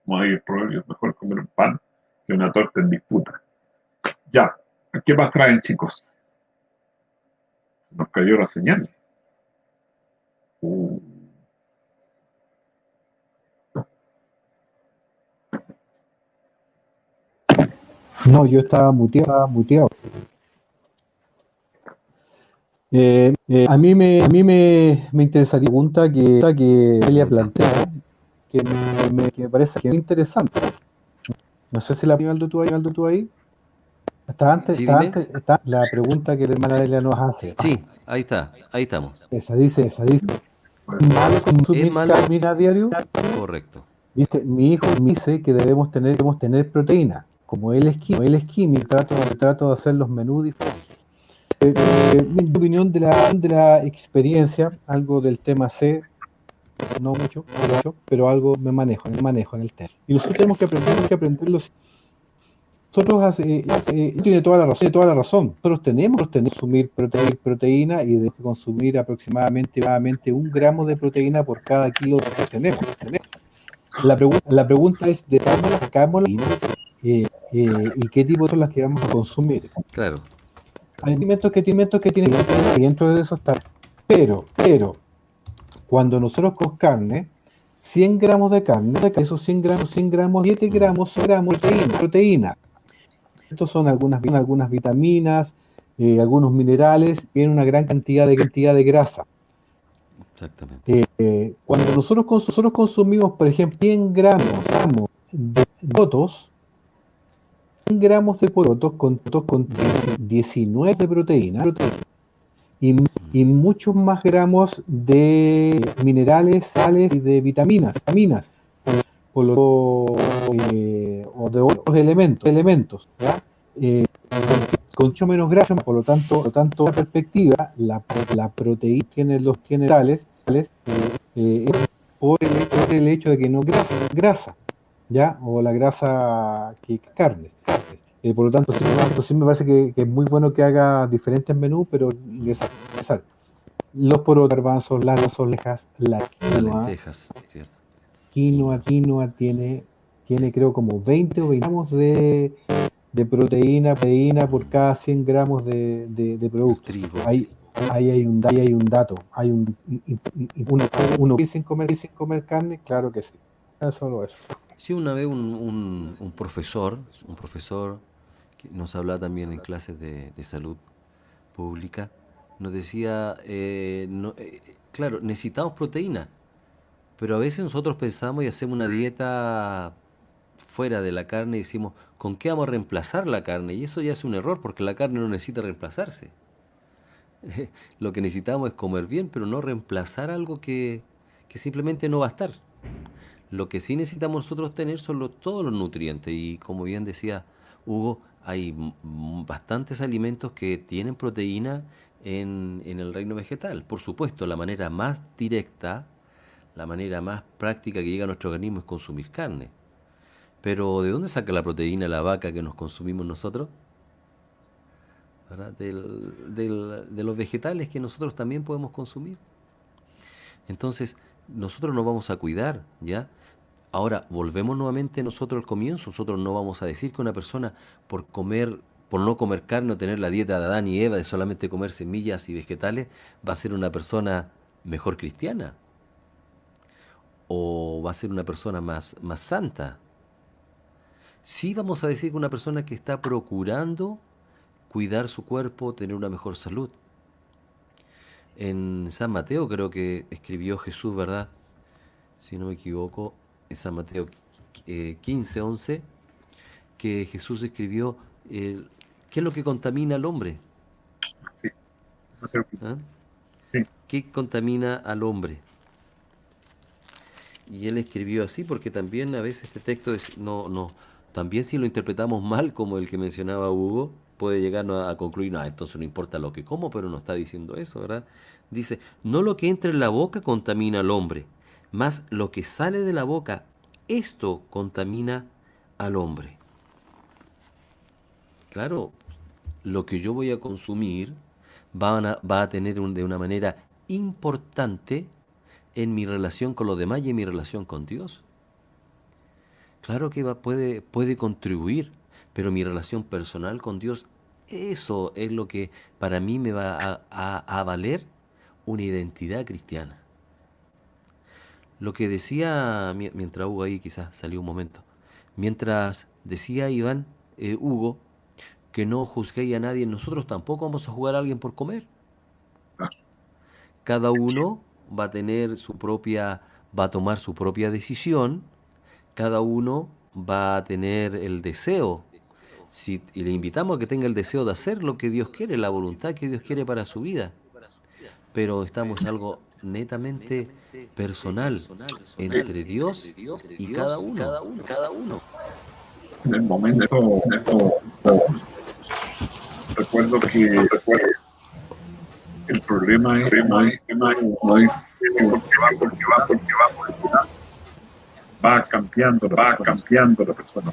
como hay el proverbio, mejor comer un pan que una torta en disputa. Ya, ¿qué más traen, chicos? Nos cayó la señal. Uh, No, yo estaba muteado. Estaba muteado. Eh, eh, a mí me, a mí me, me interesaría una pregunta que, que Elia plantea, que me, me- parece que es interesante. No sé si la Aldo tú ahí, Aldo tú ahí. Está antes, Sí, está antes, está la pregunta que la hermana Elia nos hace. Sí, ahí está, ahí estamos. Esa dice, esa dice. ¿Malo consumir ¿Es malo? a diario? Correcto. Dice, mi hijo me dice que debemos tener, debemos tener proteína. Como él es químico, él es químico trato, trato de hacer los menús diferentes. Eh, eh, mi opinión de la, de la experiencia, algo del tema C, no mucho, no mucho, pero algo me manejo, me manejo en el tema. Y nosotros tenemos que aprender, tenemos que aprenderlo. Nosotros hace- eh, eh, tiene toda la razón, tiene toda la razón. Nosotros tenemos que consumir prote- proteína y debemos consumir aproximadamente, aproximadamente un gramo de proteína por cada kilo que tenemos. tenemos. La, pregu- la pregunta es de las sacamos eh, eh, y qué tipo son las que vamos a consumir. Claro. Hay alimentos que, alimentos que tienen y dentro de eso está. Pero, pero, cuando nosotros con carne, 100 gramos de carne, de esos 100 gramos, 100 gramos, 7 gramos, gramos de proteína. proteína. Estos son algunas, algunas vitaminas, eh, algunos minerales, y una gran cantidad de, cantidad de grasa. Exactamente. Eh, eh, cuando nosotros, nosotros consumimos, por ejemplo, 100 gramos, gramos de porotos, 100 gramos de porotos con, con 19 de proteína, y, y muchos más gramos de minerales, sales y de vitaminas, vitaminas eh, o de otros elementos, elementos ¿ya? Eh, con mucho menos grasa, por lo tanto, por lo tanto, la perspectiva, la, la proteína tiene los tiene tales, eh, eh, por el, por el hecho de que no grasa, grasa, ¿ya? O la grasa que que carne. carnes. Eh, por lo tanto, sí, me- sí me parece que, que es muy bueno que haga diferentes menús, pero ingresar. ingresar. Los porotos, garbanzos, las orejas, la Las quinoa, lentejas, ¿cierto? quinoa, quinoa tiene, tiene creo como 20 o 20 gramos de, de proteína, proteína por cada 100 gramos de, de, de producto. Trigo. Ahí, ahí hay un, ahí hay un dato, hay un, uno, uno sin comer, sin comer carne, claro que sí. Es solo eso. Sí, una vez un, un- un profesor, un profesor que nos hablaba también en clases de, de salud pública, nos decía, eh, no- eh, claro, necesitamos proteína, pero a veces nosotros pensamos y hacemos una dieta fuera de la carne y decimos, ¿con qué vamos a reemplazar la carne? Y eso ya es un error porque la carne no necesita reemplazarse. <laughs> Lo que necesitamos es comer bien, pero no reemplazar algo que, que simplemente no va a estar. Lo que sí necesitamos nosotros tener son los- todos los nutrientes y como bien decía Hugo, hay bastantes alimentos que tienen proteína en, en el reino vegetal. Por supuesto, la manera más directa, la manera más práctica que llega a nuestro organismo es consumir carne. Pero ¿de dónde saca la proteína la vaca que nos consumimos nosotros? De los vegetales que nosotros también podemos consumir. Entonces, nosotros nos vamos a cuidar, ¿ya? Ahora, volvemos nuevamente nosotros al comienzo. Nosotros no vamos a decir que una persona por comer, por no comer carne o tener la dieta de Adán y Eva de solamente comer semillas y vegetales, va a ser una persona mejor cristiana. O va a ser una persona más, más santa. Sí vamos a decir que una persona que está procurando cuidar su cuerpo, tener una mejor salud. En San Mateo creo que escribió Jesús, ¿verdad? Si no me equivoco, en San Mateo eh, 15, 11, que Jesús escribió, eh, ¿qué es lo que contamina al hombre? ¿Ah? Sí. ¿Qué contamina al hombre? Y él escribió así porque también a veces este texto es, no, no, también si lo interpretamos mal como el que mencionaba Hugo, puede llegarnos a, concluir, no, entonces no importa lo que como, pero no está diciendo eso, ¿verdad? Dice, no lo que entra en la boca contamina al hombre, más lo que sale de la boca, esto contamina al hombre. Claro, lo que yo voy a consumir va a, va a tener de una manera importante en mi relación con los demás y en mi relación con Dios. Claro que puede, puede contribuir, pero mi relación personal con Dios, eso es lo que para mí me va a, valer una identidad cristiana. Lo que decía, mi- mientras Hugo ahí quizás salió un momento, mientras decía Iván, eh, Hugo, que no juzguéis a nadie, nosotros tampoco vamos a jugar a alguien por comer. Cada uno va a tener su propia, va a tomar su propia decisión, cada uno va a tener el deseo. Y le invitamos a que tenga el deseo de hacer lo que Dios quiere, la voluntad que Dios quiere para su vida. Pero estamos algo netamente personal entre Dios y cada uno. Cada uno. En el momento, recuerdo que el problema es porque va, va, porque va. Va cambiando, va cambiando la persona.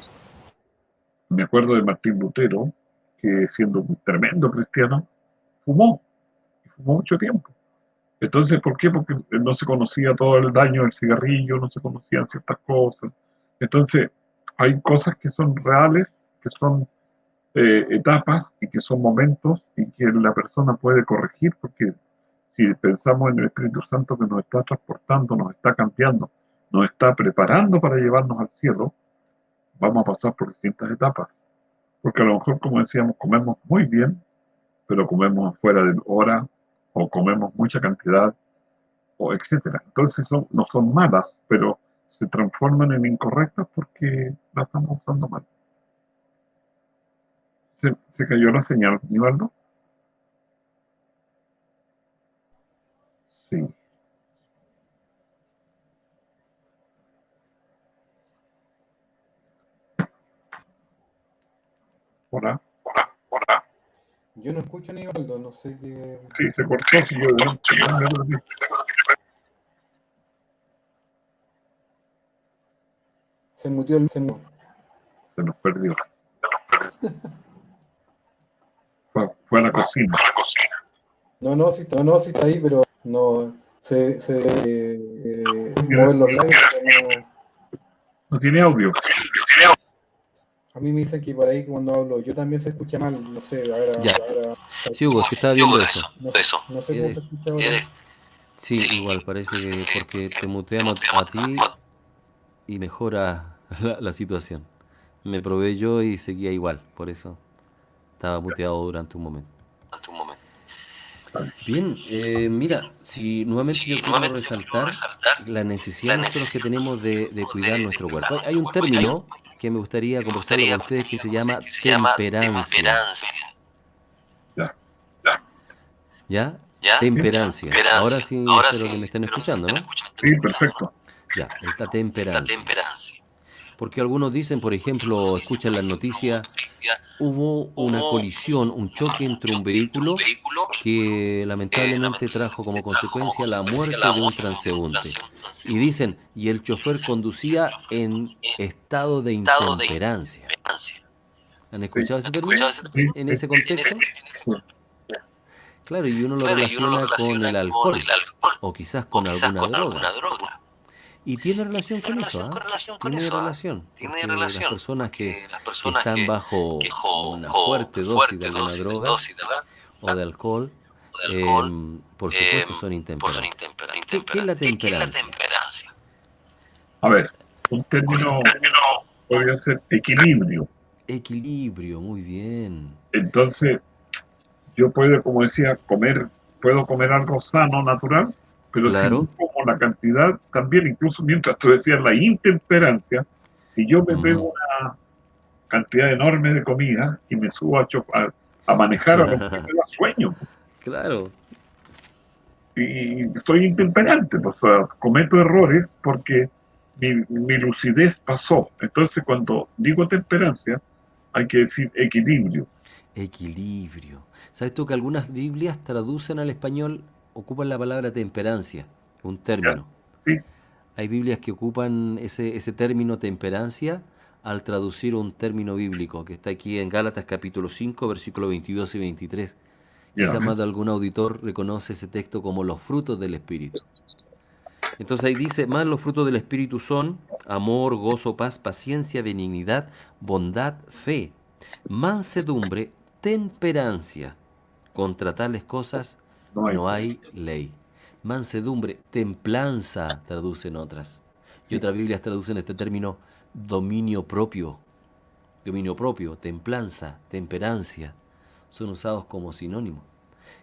Me acuerdo de Martín Lutero, que siendo un tremendo cristiano, fumó, y fumó mucho tiempo. Entonces, ¿por qué? Porque no se conocía todo el daño del cigarrillo, no se conocían ciertas cosas. Entonces, hay cosas que son reales, que son eh, etapas y que son momentos y que la persona puede corregir, porque si pensamos en el Espíritu Santo que nos está transportando, nos está cambiando, nos está preparando para llevarnos al cielo, vamos a pasar por distintas etapas. Porque a lo mejor, como decíamos, comemos muy bien, pero comemos fuera de hora, o comemos mucha cantidad, o etcétera. Entonces son, no son malas, pero se transforman en incorrectas porque las estamos usando mal. ¿Se, cayó la señal, Nivaldo? Sí. Hola, hola, hola. Yo no escucho a Nivaldo, no sé qué. Sí, se cortó, sí, yo, yo- Se mutió el. Se mu- se nos perdió. Fue, fue a la cocina. No, no, sí está, no, no, sí está ahí, pero no. Se. se eh, eh, mover los labios, no- No tiene audio. A mí me dicen que por ahí cuando hablo, yo también se escucha mal, no sé, ahora. Ya. ahora Sí, Hugo, es que estaba viendo eso. no, sé, Eso. no sé cómo se escucha ahora. Eres- Sí, Sí. igual, parece que porque te muteamos a ti y mejora <laughs> la, la situación. Me probé yo y seguía igual, por eso estaba muteado durante un momento. Ante un momento. Bien, eh, mira, si nuevamente Sí, yo quiero nuevamente resaltar resaltar la necesidad la nosotros que tenemos de, cuidar de- nuestro de cuerpo. Hay un término que me gustaría gustaría con ustedes que se conversar llama que se llama temperancia. temperancia. ¿Ya? ¿Ya? Temperancia. Temperancia. Ahora sí, Ahora espero sí, que me estén escuchando, me ¿no? estén escuchando. Sí, perfecto. Ya, esta temperancia. temperancia. Porque algunos dicen, por ejemplo, escuchan las noticias, hubo una colisión, un choque entre un vehículo que lamentablemente trajo como consecuencia la muerte de un transeúnte. Y dicen, y el chofer conducía en estado de intemperancia. Temperancia. ¿Han escuchado ese ¿Han término? En ese contexto. Claro, y uno lo relaciona con el alcohol o quizás con alguna droga. Y tiene relación con Tiene eso, relación ¿ah? con relación con Tiene eso, ¿ah? relación. Tiene relación, Las personas que, las que personas están que- bajo que jo- una jo- fuerte dosis fuerte de alguna dosis droga dosis de droga o de alcohol, o de alcohol, em, por supuesto em, son intemperantes. intempera- ¿Qué- qué es la intemperantes. ¿Qué- qué es la temperancia? temperancia? A ver, un término podría ser equilibrio. Equilibrio, muy bien. Entonces, yo puedo, como decía, comer, puedo comer algo sano, natural, pero Claro. si como la cantidad, también incluso mientras tú decías la intemperancia, si yo me Ujú. pego una cantidad enorme de comida y me subo a, cho- a, manejar, a <laughs> da sueño Claro, y soy intemperante, pues, o sea, cometo errores porque mi, mi lucidez pasó. Entonces, cuando digo temperancia, hay que decir equilibrio. equilibrio. ¿Sabes tú que algunas Biblias traducen al español, ocupan la palabra temperancia, un término? Sí. Hay Biblias que ocupan ese, ese término temperancia al traducir un término bíblico que está aquí en Gálatas capítulo 5, versículos 22 y 23. Ya, Quizás ¿eh? más de algún auditor reconoce ese texto como los frutos del Espíritu. Entonces ahí dice, más los frutos del Espíritu son amor, gozo, paz, paciencia, benignidad, bondad, fe, mansedumbre, temperancia. Contra tales cosas No hay. no hay ley. Mansedumbre, templanza, traducen otras. Y otras Biblias traducen este término dominio propio. Dominio propio, templanza, temperancia. Son usados como sinónimo.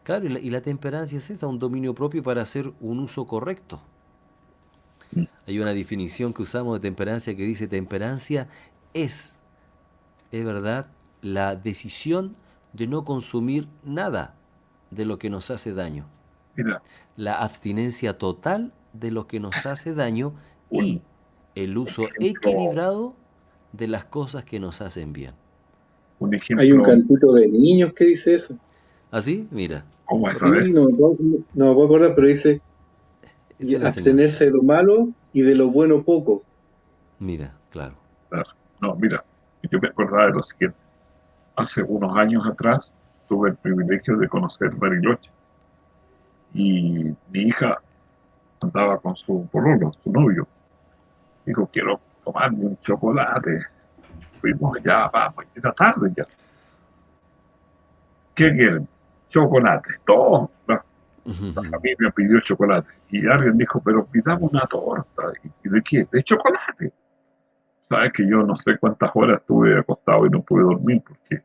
Claro, y la, y la temperancia es esa, un dominio propio para hacer un uso correcto. Hay una definición que usamos de temperancia que dice temperancia es, es verdad, la decisión de no consumir nada de lo que nos hace daño Mira, la abstinencia total de lo que nos hace daño <laughs> y el uso equilibrado de las cosas que nos hacen bien. un ejemplo. Hay un cantito de niños que dice eso. ¿Así? Mira, ¿Cómo es? No, me puedo- no me puedo acordar, pero dice abstenerse de lo malo y de lo bueno poco. Mira, claro. No, mira, yo me acordaba de lo siguiente. Hace unos años atrás tuve el privilegio de conocer Bariloche. Y mi hija andaba con su pololo, su novio. Dijo, quiero tomarme un chocolate. Fuimos ya, vamos, era tarde ya. ¿Qué quieren? Chocolate. Todo. La, la familia pidió chocolate. Y alguien dijo, pero pidamos una torta. ¿Y de qué? De chocolate sabes que yo no sé cuántas horas estuve acostado y no pude dormir porque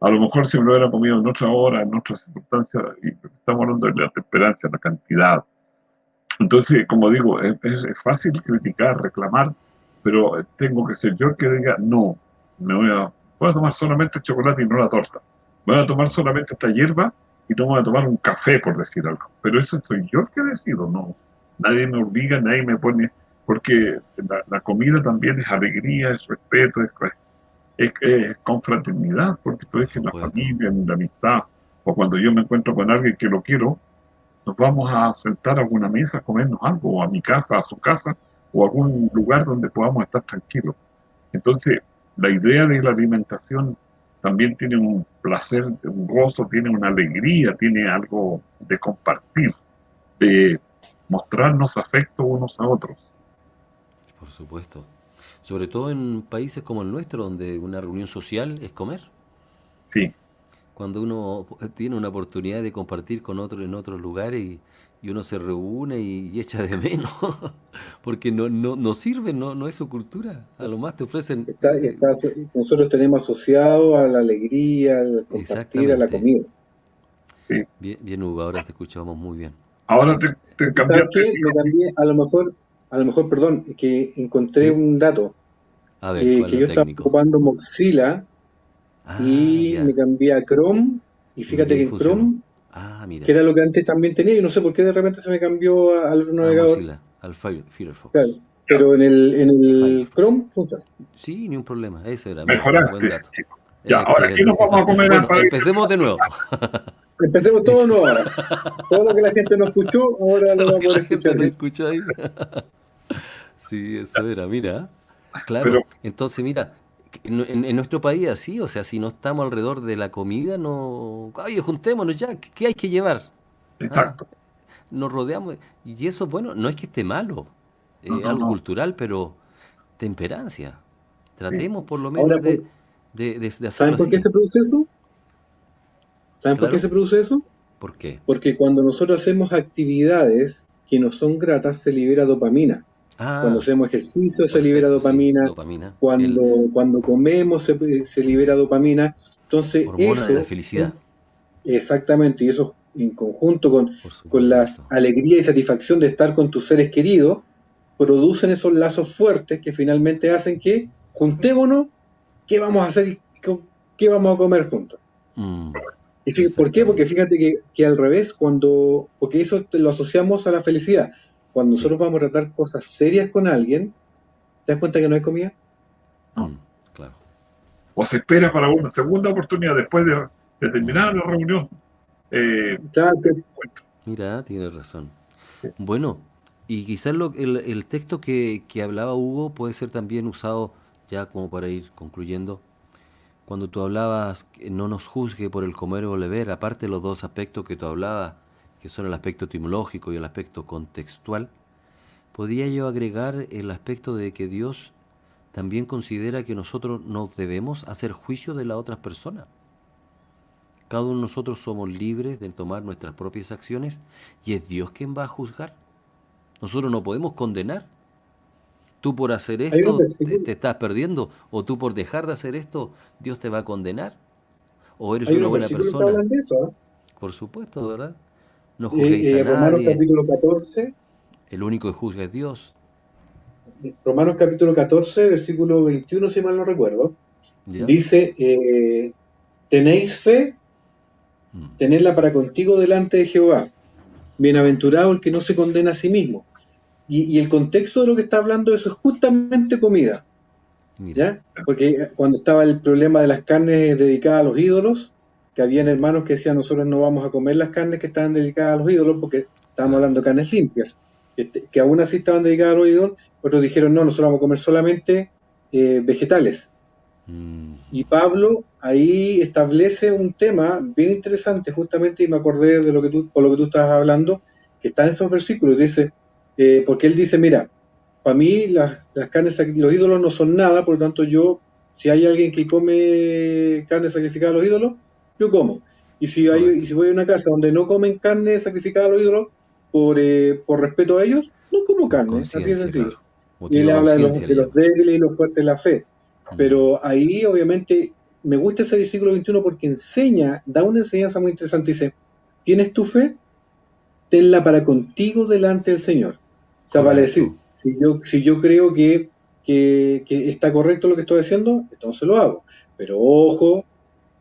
a lo mejor si me lo hubiera comido en otra hora, en otras circunstancias, y estamos hablando de la temperancia, la cantidad. Entonces, como digo, es, fácil criticar, reclamar, pero tengo que ser yo el que diga, no, me voy a, voy a tomar solamente el chocolate y no la torta. Voy a tomar solamente esta hierba y no voy a tomar un café, por decir algo. Pero eso soy yo el que decido, no. Nadie me obliga, nadie me pone porque la, la comida también es alegría, es respeto, es, es, es confraternidad, porque tú dices en la familia, en la amistad, o cuando yo me encuentro con alguien que lo quiero, nos vamos a sentar a alguna mesa a comernos algo, o a mi casa, a su casa, o a algún lugar donde podamos estar tranquilos. Entonces, la idea de la alimentación también tiene un placer, un gozo, tiene una alegría, tiene algo de compartir, de mostrarnos afecto unos a otros. Por supuesto. Sobre todo en países como el nuestro, donde una reunión social es comer. Sí, Cuando uno tiene una oportunidad de compartir con otro en otros lugares y, y uno se reúne y, y echa de menos, <laughs> porque no, no, no sirve, no, no es su cultura. A lo más te ofrecen... Está, está- nosotros tenemos asociado a la alegría, al compartir, a la comida. Bien, bien, Hugo, ahora te escuchamos muy bien. ahora te, te cambiaste. Me cambié, a lo mejor, a lo mejor, perdón, que encontré Sí. un dato. A ver, eh, ¿cuál que yo estaba ocupando Mozilla Ah, y ya. me cambié a Chrome y fíjate que en funcionó. Chrome, Ah, mira. que era lo que antes también tenía, y no sé por qué de repente se me cambió al otro navegador, Mozilla, al Fire- Firefox. claro, pero en el, en el Firefox. Chrome funciona. Sí, ni un problema. Ese era. Mejoraste. buen dato. Ya, ahora aquí nos vamos a comer Bueno, empecemos de nuevo. <laughs> Empecemos todo nuevo ahora. Todo lo que la gente no escuchó, ahora lo va a escuchar. no escuchó ahí. <laughs> Sí, eso era, mira. Claro, Pero- entonces mira, en, en- en nuestro país así, o sea, si no estamos alrededor de la comida, no... Oye, juntémonos ya, ¿qué, qué hay que llevar? Exacto. Nos rodeamos, y eso, bueno, no es que esté malo, es No, no, algo no. cultural, pero temperancia. Tratemos por lo menos Ahora, de, por- de, de- de ¿Saben hacerlo por qué así. se produce eso? ¿Saben por qué se produce eso? ¿Por qué? Porque cuando nosotros hacemos actividades que no son gratas, se libera dopamina. Ah, Cuando hacemos ejercicio, se libera sí, dopamina. dopamina, Cuando, cuando comemos, se, se libera dopamina. Entonces, hormona eso. de la felicidad, Exactamente, y eso en conjunto con, con la alegría y satisfacción de estar con tus seres queridos, producen esos lazos fuertes que finalmente hacen que juntémonos, ¿qué vamos a hacer? ¿Qué- ¿Qué vamos a comer juntos? Mm, Y sí, ¿Por qué? Porque fíjate que, que al revés, cuando, porque eso te lo asociamos a la felicidad. Cuando Sí. nosotros vamos a tratar cosas serias con alguien, ¿te das cuenta que no hay comida? mm, claro. O se espera para una segunda oportunidad después de, de terminar la reunión. Eh, Mira, tienes razón. Bueno, y quizás lo, el, el texto que, que hablaba Hugo puede ser también usado ya como para ir concluyendo. Cuando tú hablabas no nos juzgue por el comer o beber, aparte de los dos aspectos que tú hablabas, que son el aspecto etimológico y el aspecto contextual, podría yo agregar el aspecto de que Dios también considera que nosotros nos debemos hacer juicio de las otras personas. Cada uno de nosotros somos libres de tomar nuestras propias acciones y es Dios quien va a juzgar. Nosotros no podemos condenar. Tú por hacer esto te, estás perdiendo o tú por dejar de hacer esto Dios te va a condenar. O eres una buena persona. hablan de eso. ¿eh? Por supuesto, ¿verdad? No Eh, juzguéis eh, a Romanos nadie. capítulo 14, El único que juzga es Dios. Romanos capítulo 14, versículo 21, si mal no recuerdo, ¿ya? dice, eh, tenéis fe, Mm. tenedla para contigo delante de Jehová. Bienaventurado el que no se condena a sí mismo. Y, y el contexto de lo que está hablando eso es justamente comida, ¿ya? Porque cuando estaba el problema de las carnes dedicadas a los ídolos, que habían hermanos que decían nosotros no vamos a comer las carnes que estaban dedicadas a los ídolos porque estábamos hablando de carnes limpias, este, que aún así estaban dedicadas a los ídolos, otros dijeron no, nosotros vamos a comer solamente eh, vegetales. mm, Y Pablo ahí establece un tema bien interesante, justamente, y me acordé de lo que tú, por lo que tú estabas hablando, que está en esos versículos, dice, eh, porque él dice, mira, para mí las, las carnes, los ídolos no son nada, por lo tanto yo, si hay alguien que come carne sacrificada a los ídolos, yo como. Y si, hay, Correcto. y si voy a una casa donde no comen carne sacrificada a los ídolos, por, eh, por respeto a ellos, no como carne, así de sencillo. claro. Y él habla de los, de débiles y los fuertes de la fe. Pero ahí, obviamente, me gusta ese versículo 21 porque enseña, da una enseñanza muy interesante. Dice: ¿Tienes tu fe? Tenla para contigo delante del Señor. O sea, vale Correcto. decir, si yo, si yo creo que, que, que está correcto lo que estoy haciendo, entonces lo hago. Pero ojo,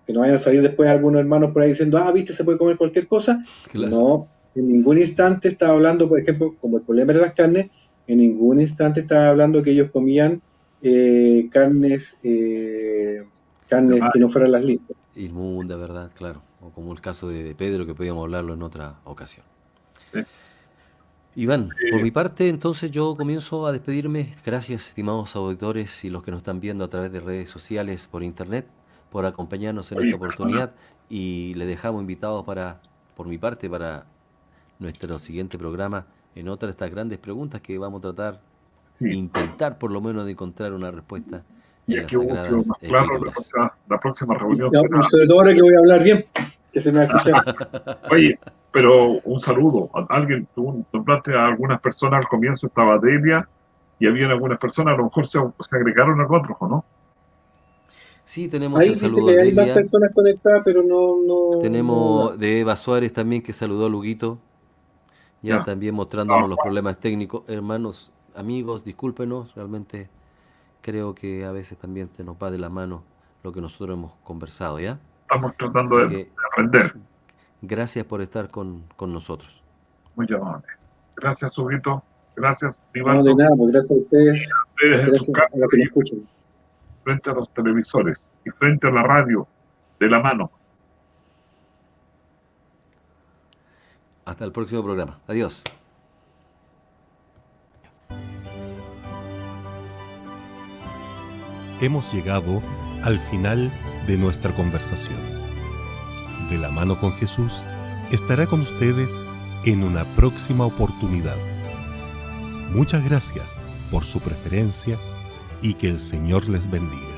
que no vayan a salir después algunos hermanos por ahí diciendo, ah, viste, se puede comer cualquier cosa. Claro. No, en ningún instante estaba hablando, por ejemplo, como el problema de las carnes, en ningún instante estaba hablando que ellos comían eh, carnes, eh, carnes que no fueran las limpias. Inmunda, ¿verdad? Claro. O como el caso de, de Pedro, que podíamos hablarlo en otra ocasión. Iván, por mi parte, entonces yo comienzo a despedirme. Gracias, estimados auditores y los que nos están viendo a través de redes sociales, por internet, por acompañarnos en Oye, esta oportunidad. Y le dejamos invitados para, por mi parte, para nuestro siguiente programa en otra de estas grandes preguntas que vamos a tratar, Sí. intentar por lo menos de encontrar una respuesta y en las aquí hubo sagradas más claro la próxima, la próxima reunión. No, será- y sobre todo ahora que voy a hablar bien, que se me va a escuchar. <laughs> Oye, pero un saludo. A- Alguien, tú nombraste a algunas personas al comienzo, estaba Delia, y había algunas personas, a lo mejor se, se agregaron a otros, ¿o no? Sí, tenemos Ahí el dice saludo que hay más personas conectadas, pero no... no Tenemos no- de Eva Suárez también que saludó a Luguito, ya Ya. también mostrándonos Ah. los problemas técnicos. Hermanos, amigos, discúlpenos, realmente creo que a veces también se nos va de la mano lo que nosotros hemos conversado, ¿ya? Estamos tratando Así de, que- de aprender. Gracias por estar con, con nosotros. Muy amable. Gracias, Subito. Gracias, No, Nivaldo. de nada, pues gracias a ustedes, Ustedes en su gracias casa a los que nos escuchan. frente a los televisores y frente a la radio de la mano. Hasta el próximo programa. Adiós. Hemos llegado al final de nuestra conversación. De la mano con Jesús estará con ustedes en una próxima oportunidad. Muchas gracias por su preferencia y que el Señor les bendiga.